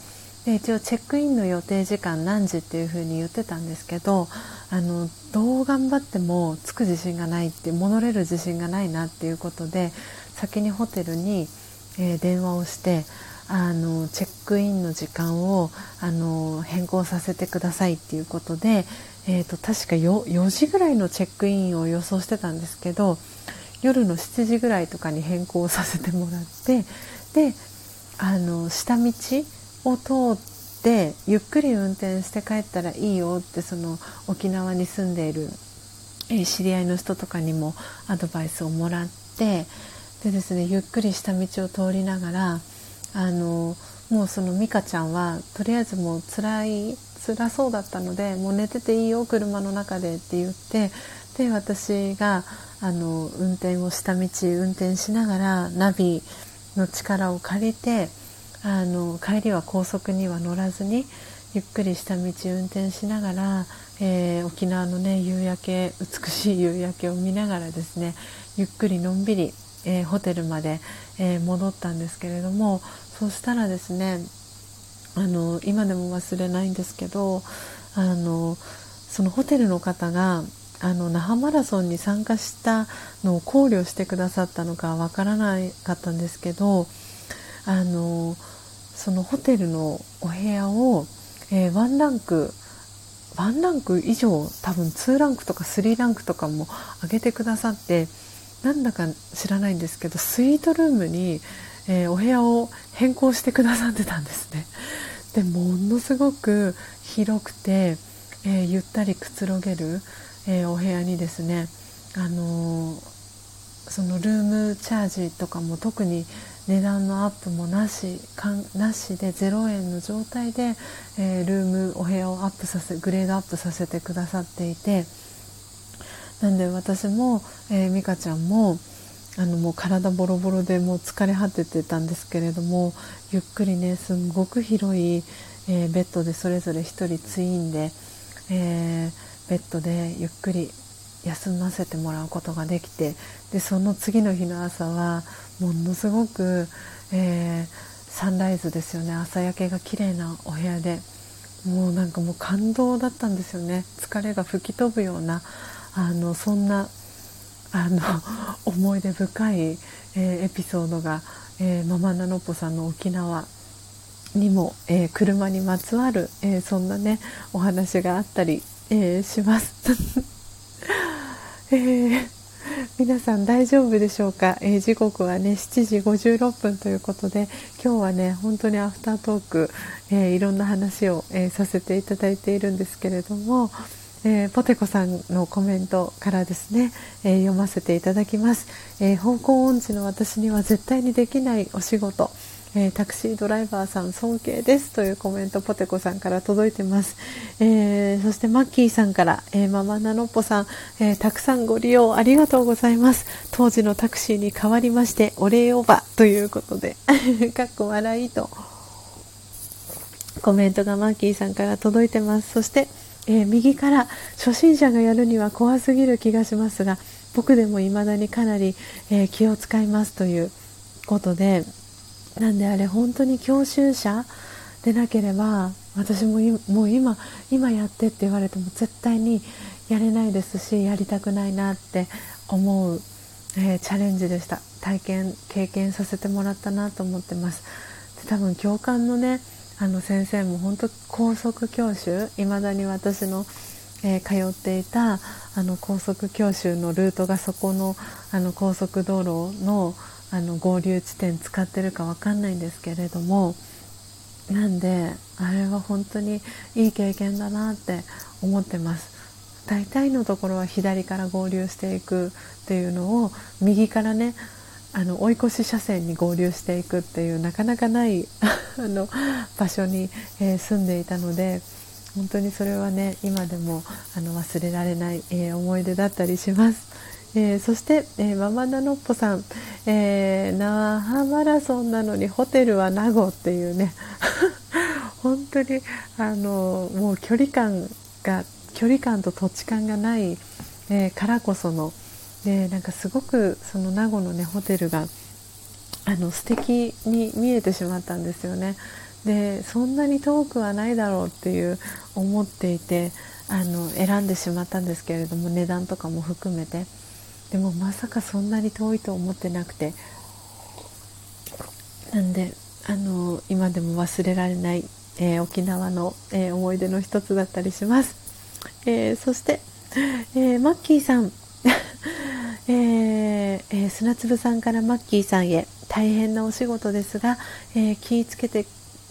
で一応チェックインの予定時間何時っていうふうに言ってたんですけどあのどう頑張っても着く自信がないって戻れる自信がないなっていうことで先にホテルに、えー、電話をしてあのチェックインの時間をあの変更させてくださいっていうことで、えーと、確か 4, 4時ぐらいのチェックインを予想してたんですけど夜の7時ぐらいとかに変更させてもらってであの下道を通ってゆっくり運転して帰ったらいいよってその沖縄に住んでいる、知り合いの人とかにもアドバイスをもらってでですねゆっくり下道を通りながらあのもうその美香ちゃんはとりあえずもう辛い辛そうだったのでもう寝てていいよ車の中でって言ってで私があの運転を下道運転しながらナビの力を借りてあの帰りは高速には乗らずにゆっくり下道運転しながら、えー、沖縄のね夕焼け美しい夕焼けを見ながらですねゆっくりのんびり、えー、ホテルまで、えー、戻ったんですけれどもそうしたらですねあの今でも忘れないんですけどあのそのホテルの方があの那覇マラソンに参加したのを考慮してくださったのかわからなかったんですけどあのそのホテルのお部屋を、えー、ワンランクワンランク以上多分2ランクとか3ランクとかも上げてくださってなんだか知らないんですけどスイートルームにえー、お部屋を変更してくださってたんですね。でものすごく広くて、えー、ゆったりくつろげる、えー、お部屋にですね、あのそのルームチャージとかも特に値段のアップもなしかんなしで0円の状態で、えー、ルームお部屋をアップさせグレードアップさせてくださっていてなんで私も、えー、美香ちゃんもあのもう体ボロボロでもう疲れ果ててたんですけれどもゆっくりねすごく広い、えー、ベッドでそれぞれ1人ツインで、えー、ベッドでゆっくり休ませてもらうことができてでその次の日の朝はものすごく、えー、サンライズですよね。朝焼けが綺麗なお部屋で。もうなんかもう感動だったんですよね。疲れが吹き飛ぶようなあのそんなあの 思い出深い、えー、エピソードが、えー、ママナノッポさんの沖縄にも、えー、車にまつわる、えそんなねお話があったり、えします。え 皆さん大丈夫でしょうか、え時刻はね7時56分ということで今日はね本当にアフタートーク、えいろんな話を、えさせていただいているんですけれども、え、ポテコさんのコメントからですね、え、読ませていただきます、えー、方向音痴の私には絶対にできないお仕事。えー、タクシードライバーさん尊敬ですというコメントポテコさんから届いてます、えー、そしてマッキーさんから、えー、ママナノッポさん、えたくさんご利用ありがとうございます。当時のタクシーに代わりましてお礼オーバーということで かっこ笑いとコメントがマッキーさんから届いてます。そしてえー、右から初心者がやるには怖すぎる気がしますが僕でも未だにかなり、えー、気を使いますということでなんであれ本当に教習者でなければ私ももう今今やってって言われても絶対にやれないですしやりたくないなって思う、えー、チャレンジでした。体験経験させてもらったなと思ってます。で多分教官のねあの先生も本当高速教習いまだに私の、えー、通っていたあの高速教習のルートがそこのあの高速道路のあの合流地点使ってるか分かんないんですけれどもなんであれは本当にいい経験だなって思ってます大体のところは左から合流していくっていうのを右からねあの追い越し車線に合流していくっていうなかなかない あの場所に、えー、住んでいたので本当にそれはね今でもあの忘れられない、えー、思い出だったりします。えー、そして、えー、ママナノッポさん、えー、那覇マラソンなのにホテルは名護っていうね。本当にあのもう距離感が距離感と土地感がない、えからこそのでなんかすごくその名護のねホテルがあの素敵に見えてしまったんですよね。でそんなに遠くはないだろうっていう思っていてあの選んでしまったんですけれども値段とかも含めて。でもまさかそんなに遠いと思ってなくて。なんであの今でも忘れられない、えー、沖縄の、えー、思い出の一つだったりします、えー、そして、えマッキーさん。えー、砂粒さんからマッキーさんへ。大変なお仕事ですが、え気をつけて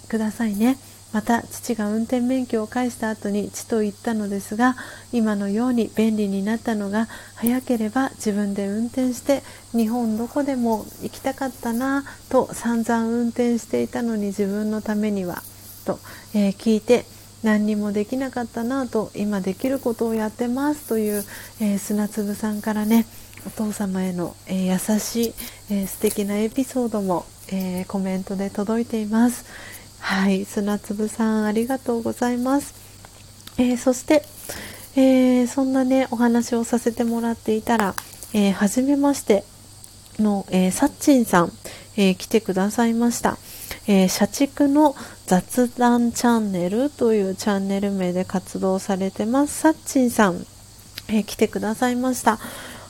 くださいね。また父が運転免許を返した後に父と言ったのですが今のように便利になったのが早ければ自分で運転して日本どこでも行きたかったなと散々運転していたのに自分のためにはと、えー、聞いて何にもできなかったなと今できることをやってますという、えー、砂粒さんからねお父様への、えー、優しい、えー、素敵なエピソードも、えコメントで届いています。はい砂粒さんありがとうございます、えー、そして、えー、そんなねお話をさせてもらっていたら、えー、初めましての、えー、サッチンさん、えー、来てくださいました、えー、社畜の雑談チャンネルというチャンネル名で活動されてますサッチンさん、えー、来てくださいました。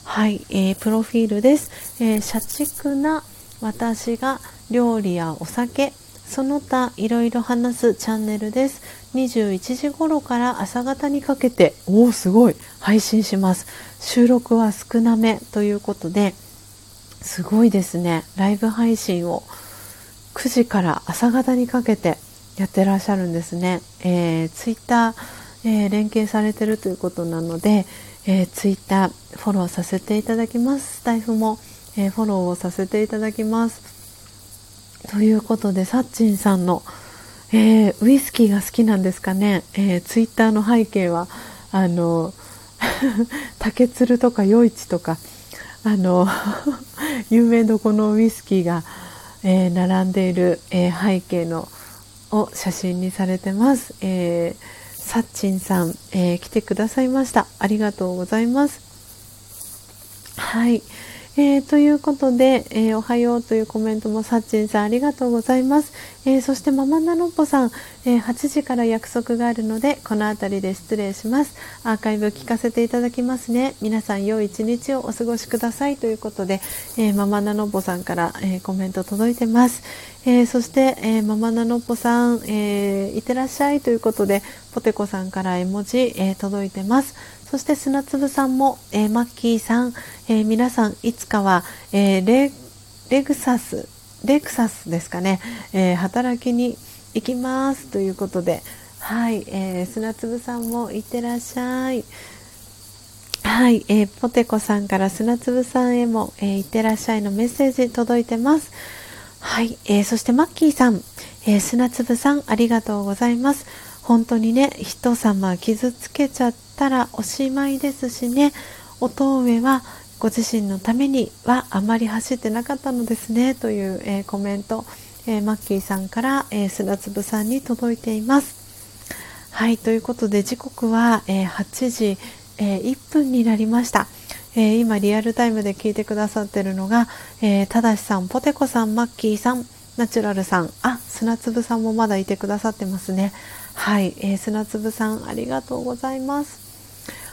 はい、えー、プロフィールです、えー、社畜な私が料理やお酒その他いろいろ話すチャンネルです。21時頃から朝方にかけておおすごい。配信します。収録は少なめということですごいですね。ライブ配信を9時から朝方にかけてやってらっしゃるんですね、えー、ツイッター、えー、連携されてるということなので、えー、ツイッターフォローさせていただきます。スタイフも、えー、フォローをさせていただきます。ということで、サッチンさんの、えー、ウイスキーが好きなんですかね、えー、ツイッターの背景は、あの、竹鶴とか余市とか、あの、有名どこのウイスキーが、えー、並んでいる、えー、背景のを写真にされてます。えー、サッチンさん、えー、来てくださいました。ありがとうございます。はい。えー、ということで、えー、おはようというコメントもさっちんさんありがとうございます。えー、そしてママナノッポさん、え8時から約束があるので、この辺りで失礼します。アーカイブ聞かせていただきますね。皆さん良い一日をお過ごしくださいということで、えママナノッポさんから、えコメント届いてます。えそして、えママナノッポさん、えいってらっしゃいということで、ポテコさんから絵文字、え届いてます。そして砂粒さんも、えー、マッキーさん、えー、皆さんいつかは、えー、レレグサスレクサスですかね、え働きに行きますということではい、え砂粒さんもいってらっしゃい。はい、えポテコさんから砂粒さんへも、えいってらっしゃいのメッセージ届いてます。はい、えそしてマッキーさん、え砂粒さんありがとうございます。本当にね人様傷つけちゃったらおしまいですしね。お父上はご自身のためにはあまり走ってなかったのですね。という、えー、コメント、えー、マッキーさんから、えー、砂粒さんに届いています。はいということで時刻は、えー、8時、え1分になりました、え今リアルタイムで聞いてくださっているのが、えただしさんポテコさんマッキーさんナチュラルさんあ砂粒さんもまだいてくださってますね。はい、えー、砂粒さんありがとうございます。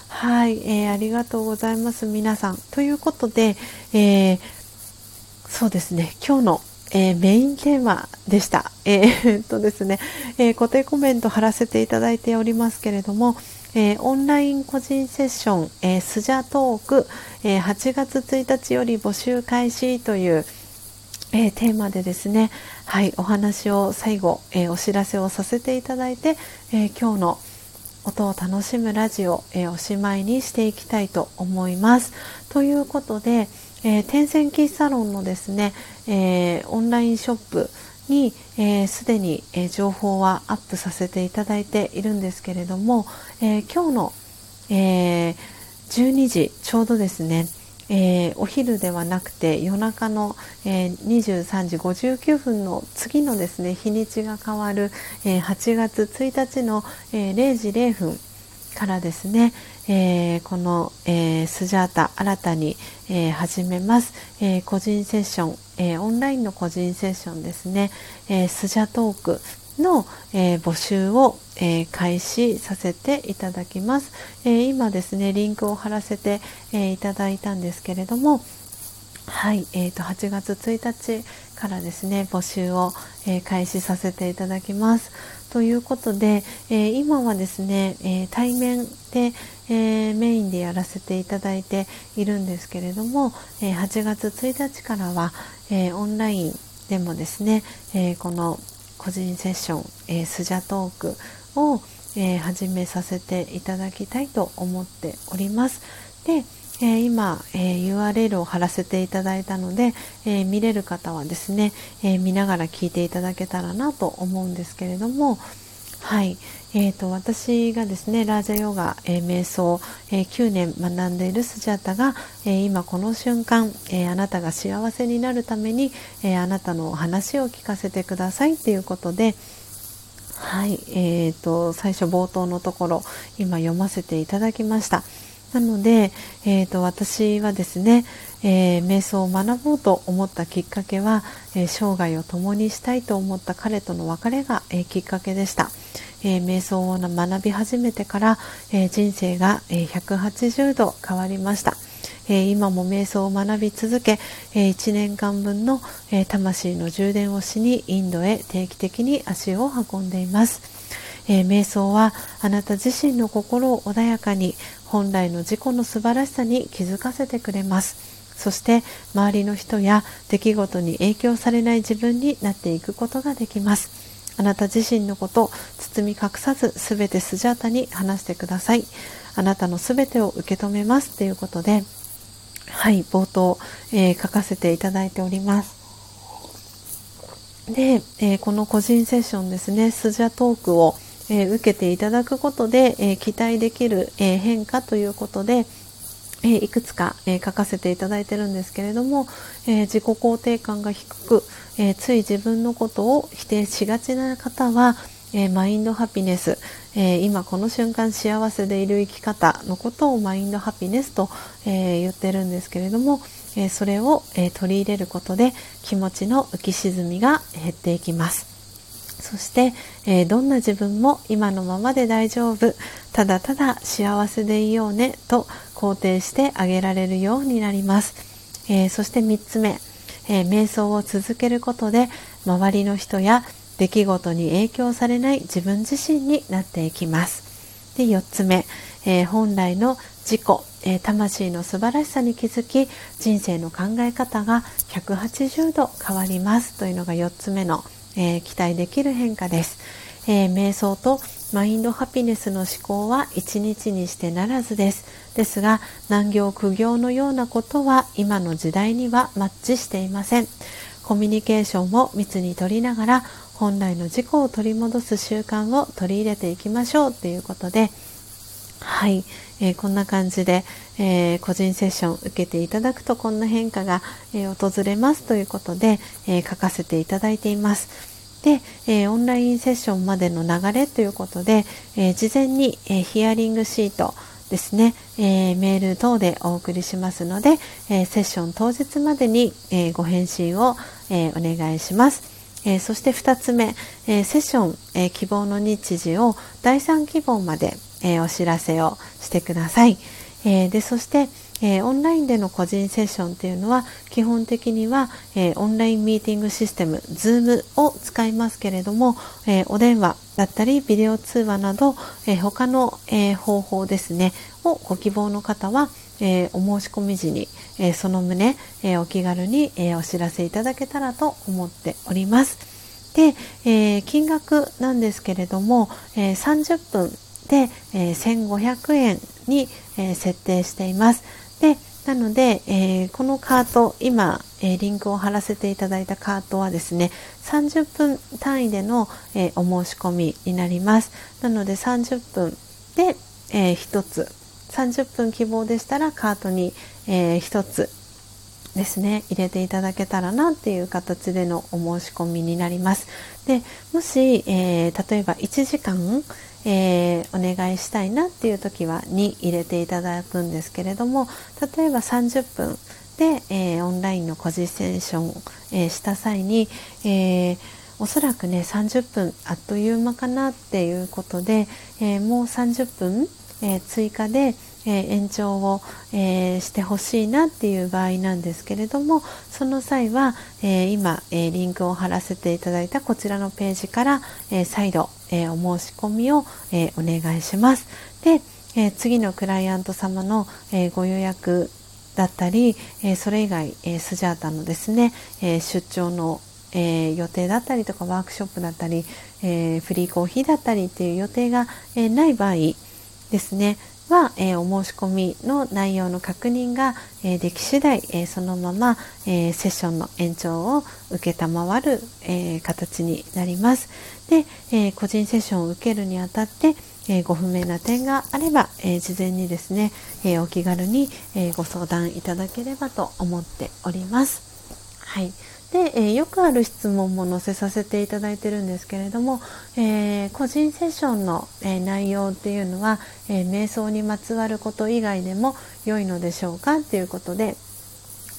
はい、えー、ありがとうございます皆さん。ということで、えー、そうですね、今日の、えー、メインテーマでした。えー、っとですね、え固定コメント貼らせていただいておりますけれども、えオンライン個人セッション、えスジャトーク、え8月1日より募集開始という、えー、テーマでですね、はい、お話を最後、えー、お知らせをさせていただいて、えー、今日の音を楽しむラジオ、えおしまいにしていきたいと思います。ということで、え天線キーサロンのですね、えオンラインショップにすで、に、え情報はアップさせていただいているんですけれども、え今日の、え12時ちょうどですねえー、お昼ではなくて夜中の、えー、23時59分の次のですね日にちが変わる、えー、8月1日の、え0時0分からですね、えー、この、えー、スジャータ新たに、えー、始めます、え個人セッション、えオンラインの個人セッションですね、えスジャトークの、え募集を、え開始させていただきます、え今ですねリンクを貼らせて、えいただいたんですけれどもはい、えーと、8月1日からですね募集を、え、開始させていただきます。ということで、え、今はですね、え、対面で、えメインでやらせていただいているんですけれども、え8月1日からは、えオンラインでもですね、えこの個人セッション、えスジャトークを、え始めさせていただきたいと思っております。でえー、今、えー、URL を貼らせていただいたので、えー、見れる方はですね、え見ながら聞いていただけたらなと思うんですけれども、はい、えーと、私がですねラージャヨガ、えー、瞑想、えー、9年学んでいるスジャータが、えー、今この瞬間、えあなたが幸せになるために、えあなたの話を聞かせてくださいということで、はい、えーと最初冒頭のところ今読ませていただきました。なので、えーと、私はですね、えー、瞑想を学ぼうと思ったきっかけは、えー、生涯を共にしたいと思った彼との別れが、えー、きっかけでした、え瞑想を学び始めてから、え人生が、え180度変わりました、え今も瞑想を学び続け、え1年間分の、え魂の充電をしにインドへ定期的に足を運んでいます。えー、瞑想はあなた自身の心を穏やかに本来の自己の素晴らしさに気づかせてくれます。そして周りの人や出来事に影響されない自分になっていくことができます。あなた自身のこと包み隠さず全てスジャータに話してください。あなたの全てを受け止めます。ということではい冒頭、えー、書かせていただいております。で、えー、この個人セッションですねスジャトークをえー、受けていただくことで、えー、期待できる、えー、変化ということで、えいくつか、え書かせていただいてるんですけれども、え自己肯定感が低く、えつい自分のことを否定しがちな方は、えマインドハピネス、え今この瞬間幸せでいる生き方のことをマインドハピネスと、え言ってるんですけれども、えそれを、え取り入れることで気持ちの浮き沈みが減っていきます。そして、え、どんな自分も今のままで大丈夫ただただ幸せでいようねと肯定してあげられるようになります、え、そして3つ目、えー、瞑想を続けることで周りの人や出来事に影響されない自分自身になっていきます。で4つ目、え本来の自己、え魂の素晴らしさに気づき人生の考え方が180度変わります。というのが4つ目のえー、期待できる変化です、えー、瞑想とマインドハピネスの思考は一日にしてならずです。ですが難行苦行のようなことは今の時代にはマッチしていませんコミュニケーションを密に取りながら本来の自己を取り戻す習慣を取り入れていきましょうということではい、えー、こんな感じで、えー、個人セッション受けていただくとこんな変化が、えー、訪れますということで、え書かせていただいています。で、えオンラインセッションまでの流れということで、え事前に、えヒアリングシートですね、えメール等でお送りしますので、えセッション当日までに、えご返信を、えお願いします。えそして2つ目、えセッション、え希望の日時を第3希望まで、えー、お知らせをしてください。えー、でそして、えー、オンラインでの個人セッションというのは基本的には、えオンラインミーティングシステム Zoom を使いますけれども、えお電話だったりビデオ通話など、え他の、え方法ですねをご希望の方は、えお申し込み時に、えその旨、えお気軽に、えお知らせいただけたらと思っております。で、え金額なんですけれども、え30分で、えー、1500円に、え、設定しています。でなので、えー、このカート今、えリンクを貼らせていただいたカートはですね30分単位での、えお申し込みになります。なので30分で、え1つ。30分希望でしたらカートに、え1つですね入れていただけたらなっていう形でのお申し込みになります。でもし、え、例えば1時間、えー、お願いしたいなっていう時は2入れていただくんですけれども例えば30分で、えー、オンラインの個人セッション、えー、した際に、えー、おそらくね30分あっという間かなっていうことで、えもう30分、え追加で、え延長を、えしてほしいなっていう場合なんですけれどもその際は、え今、えリンクを貼らせていただいたこちらのページから、え再度、えお申し込みを、えお願いします。で、え次のクライアント様の、えご予約だったり、えそれ以外、えスジャータのですね、え出張のえー、予定だったりとかワークショップだったり、えー、フリーコーヒーだったりっていう予定が、えー、ない場合ですねは、えお申し込みの内容の確認が、えでき次第、えそのまま、えセッションの延長を承る、え形になります。で、え個人セッションを受けるにあたって、えご不明な点があれば、え事前にですね、えお気軽に、えご相談いただければと思っております。はい。で、えー、よくある質問も載せさせていただいてるんですけれども、えー、個人セッションの、えー、内容っていうのは、え瞑想にまつわること以外でも良いのでしょうかっていうことで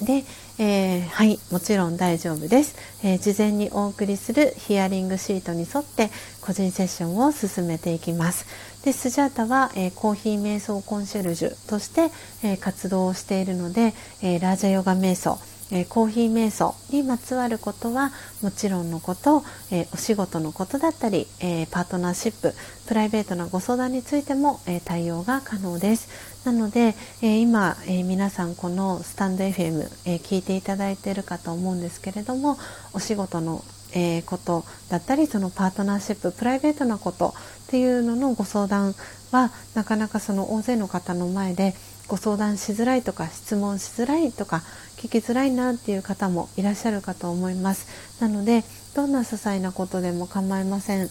で、えはいもちろん大丈夫です、え事前にお送りするヒアリングシートに沿って個人セッションを進めていきます。でスジャータは、えコーヒー瞑想コンシェルジュとして、え活動をしているので、えラージャヨガ瞑想えー、コーヒー瞑想にまつわることはもちろんのこと、えー、お仕事のことだったり、えー、パートナーシッププライベートなご相談についても、え対応が可能です。なので、え今、え皆さんこのスタンド FM、え聞いていただいているかと思うんですけれどもお仕事のえー、ことだったりそのパートナーシッププライベートなことっていうののご相談はなかなかその大勢の方の前でご相談しづらいとか質問しづらいとか聞きづらいなっていう方もいらっしゃるかと思います。なのでどんな些細なことでも構いません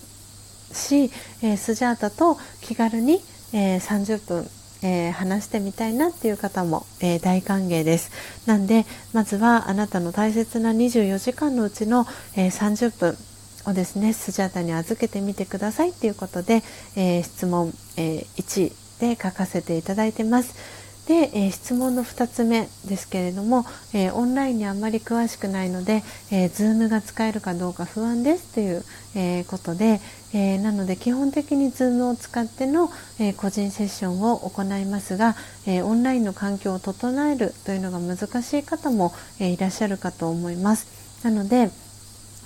し、えー、スジャータと気軽に、えー、30分えー、話してみたいなっていう方も、え、大歓迎です。なんでまずはあなたの大切な24時間のうちの、えー、30分をですねスジャータに預けてみてくださいっていうことで、え質問、え1で書かせていただいてます。で、えー、質問の2つ目ですけれども、えー、オンラインにあんまり詳しくないので、えー、Zoom が使えるかどうか不安ですという、えことで、えなので基本的に Zoom を使っての、え個人セッションを行いますが、えオンラインの環境を整えるというのが難しい方も、えいらっしゃるかと思います。なので、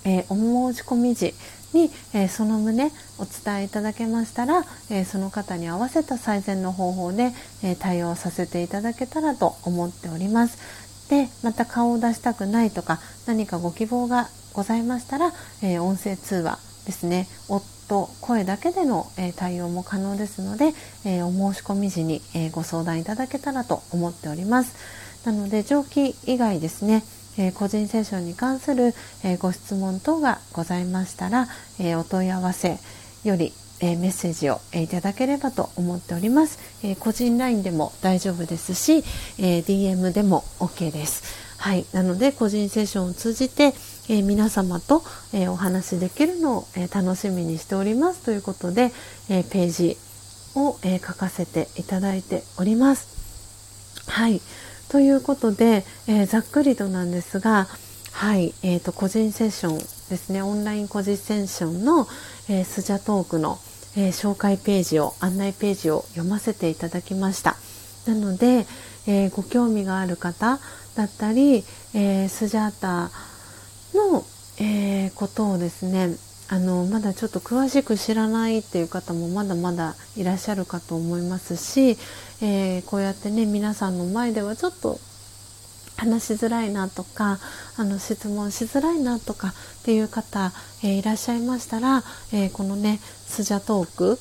えお申し込み時に、えー、その旨お伝えいただけましたら、えー、その方に合わせた最善の方法で、えー、対応させていただけたらと思っております。でまた顔を出したくないとか何かご希望がございましたら、え音声通話ですね夫声だけでの、え対応も可能ですので、えお申し込み時に、えご相談いただけたらと思っております。なので上記以外ですねえー、個人セッションに関する、えー、ご質問等がございましたら、えー、お問い合わせより、えメッセージを、えいただければと思っております、え個人 LINE でも大丈夫ですし、え DM でも OK です。はい。なので個人セッションを通じて、え皆様と、えお話しできるのを、え楽しみにしております。ということで、えページを、え書かせていただいております。はい。ということで、えー、ざっくりとなんですが、はい、えーと、個人セッションですね。オンライン個人セッションの、えー、スジャトークの、えー、紹介ページを案内ページを読ませていただきました。なので、えー、ご興味がある方だったり、えスジャータの、えことをですねあのまだちょっと詳しく知らないっていう方もまだまだいらっしゃるかと思いますし、えー、こうやってね皆さんの前ではちょっと話しづらいなとかあの質問しづらいなとかっていう方、えー、いらっしゃいましたら、えー、このねスジャトーク、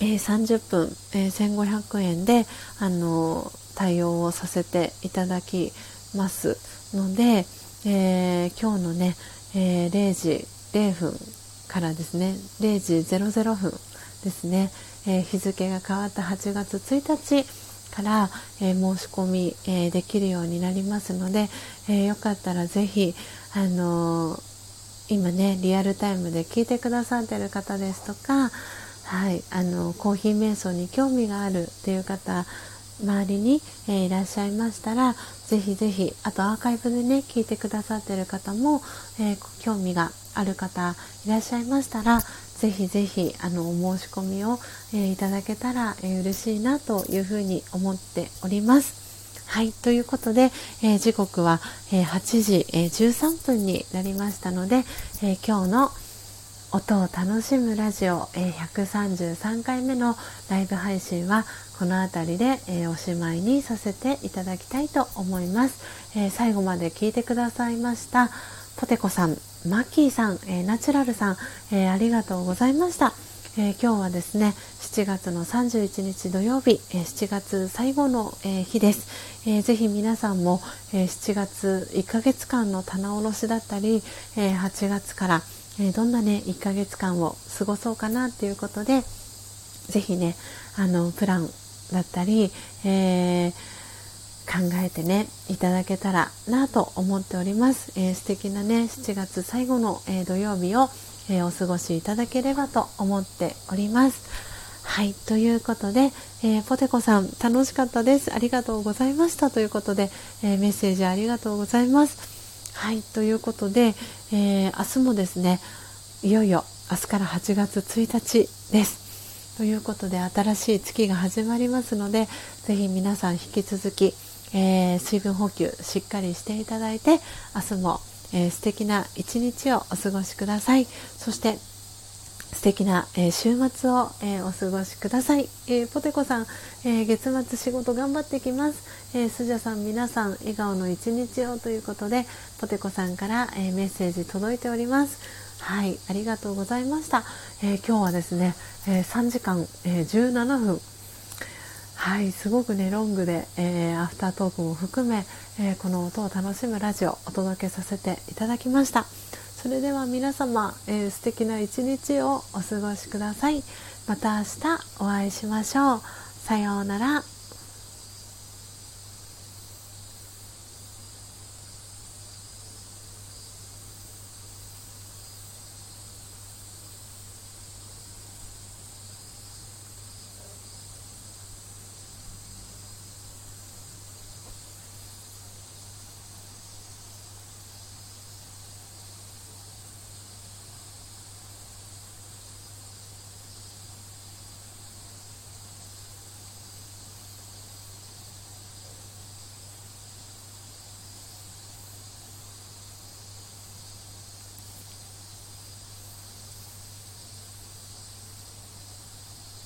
え30分、え1500円であの対応をさせていただきます。ので、え今日のね、え0時0分からですね0時00分ですね、えー、日付が変わった8月1日から、えー、申し込み、えー、できるようになりますので、えよかったらぜひ、あの今ねリアルタイムで聞いてくださってる方ですとかはい、あのコーヒー瞑想に興味があるっていう方周りに、え、いらっしゃいましたらぜひぜひあとアーカイブでね聞いてくださってる方も、え、興味がある方いらっしゃいましたらぜひぜひあのお申し込みを、えー、いただけたら、えー、嬉しいなというふうに思っております。はい、ということで、えー、時刻は、え、8時、え、13分になりましたので、え今日の音を楽しむラジオ、え133回目のライブ配信はこの辺りで、えおしまいにさせていただきたいと思います、え最後まで聞いてくださいましたポテコさんマッキーさん、えナチュラルさん、えありがとうございました、え今日はですね7月の31日土曜日、え7月最後の、え日です、えー、ぜひ皆さんも、え7月1ヶ月間の棚卸しだったり、え8月からえー、どんなね1ヶ月間を過ごそうかなっていうことでぜひねあのプランだったり、えー、考えてねいただけたらなと思っております、えー、素敵なね7月最後の、えー、土曜日を、えー、お過ごしいただければと思っております。はいということで、えー、ポテコさん楽しかったです。ありがとうございました。ということで、えメッセージありがとうございます。はいということで、え、明日もですねいよいよ明日から8月1日です。ということで新しい月が始まりますのでぜひ皆さん引き続き、えー、水分補給しっかりしていただいて明日も、えー、素敵な一日をお過ごしください。そして素敵な、えー、週末を、えー、お過ごしください、えー、ポテコさん、え月末仕事頑張ってきます、えスジャさん皆さん笑顔の一日をということでポテコさんから、えメッセージ届いております。はいありがとうございました、え今日はですね、え3時間、え17分はいすごくねロングで、えアフタートークも含め、えこの音を楽しむラジオをお届けさせていただきました。それでは皆様、えー、素敵な一日をお過ごしください。また明日お会いしましょう。さようなら。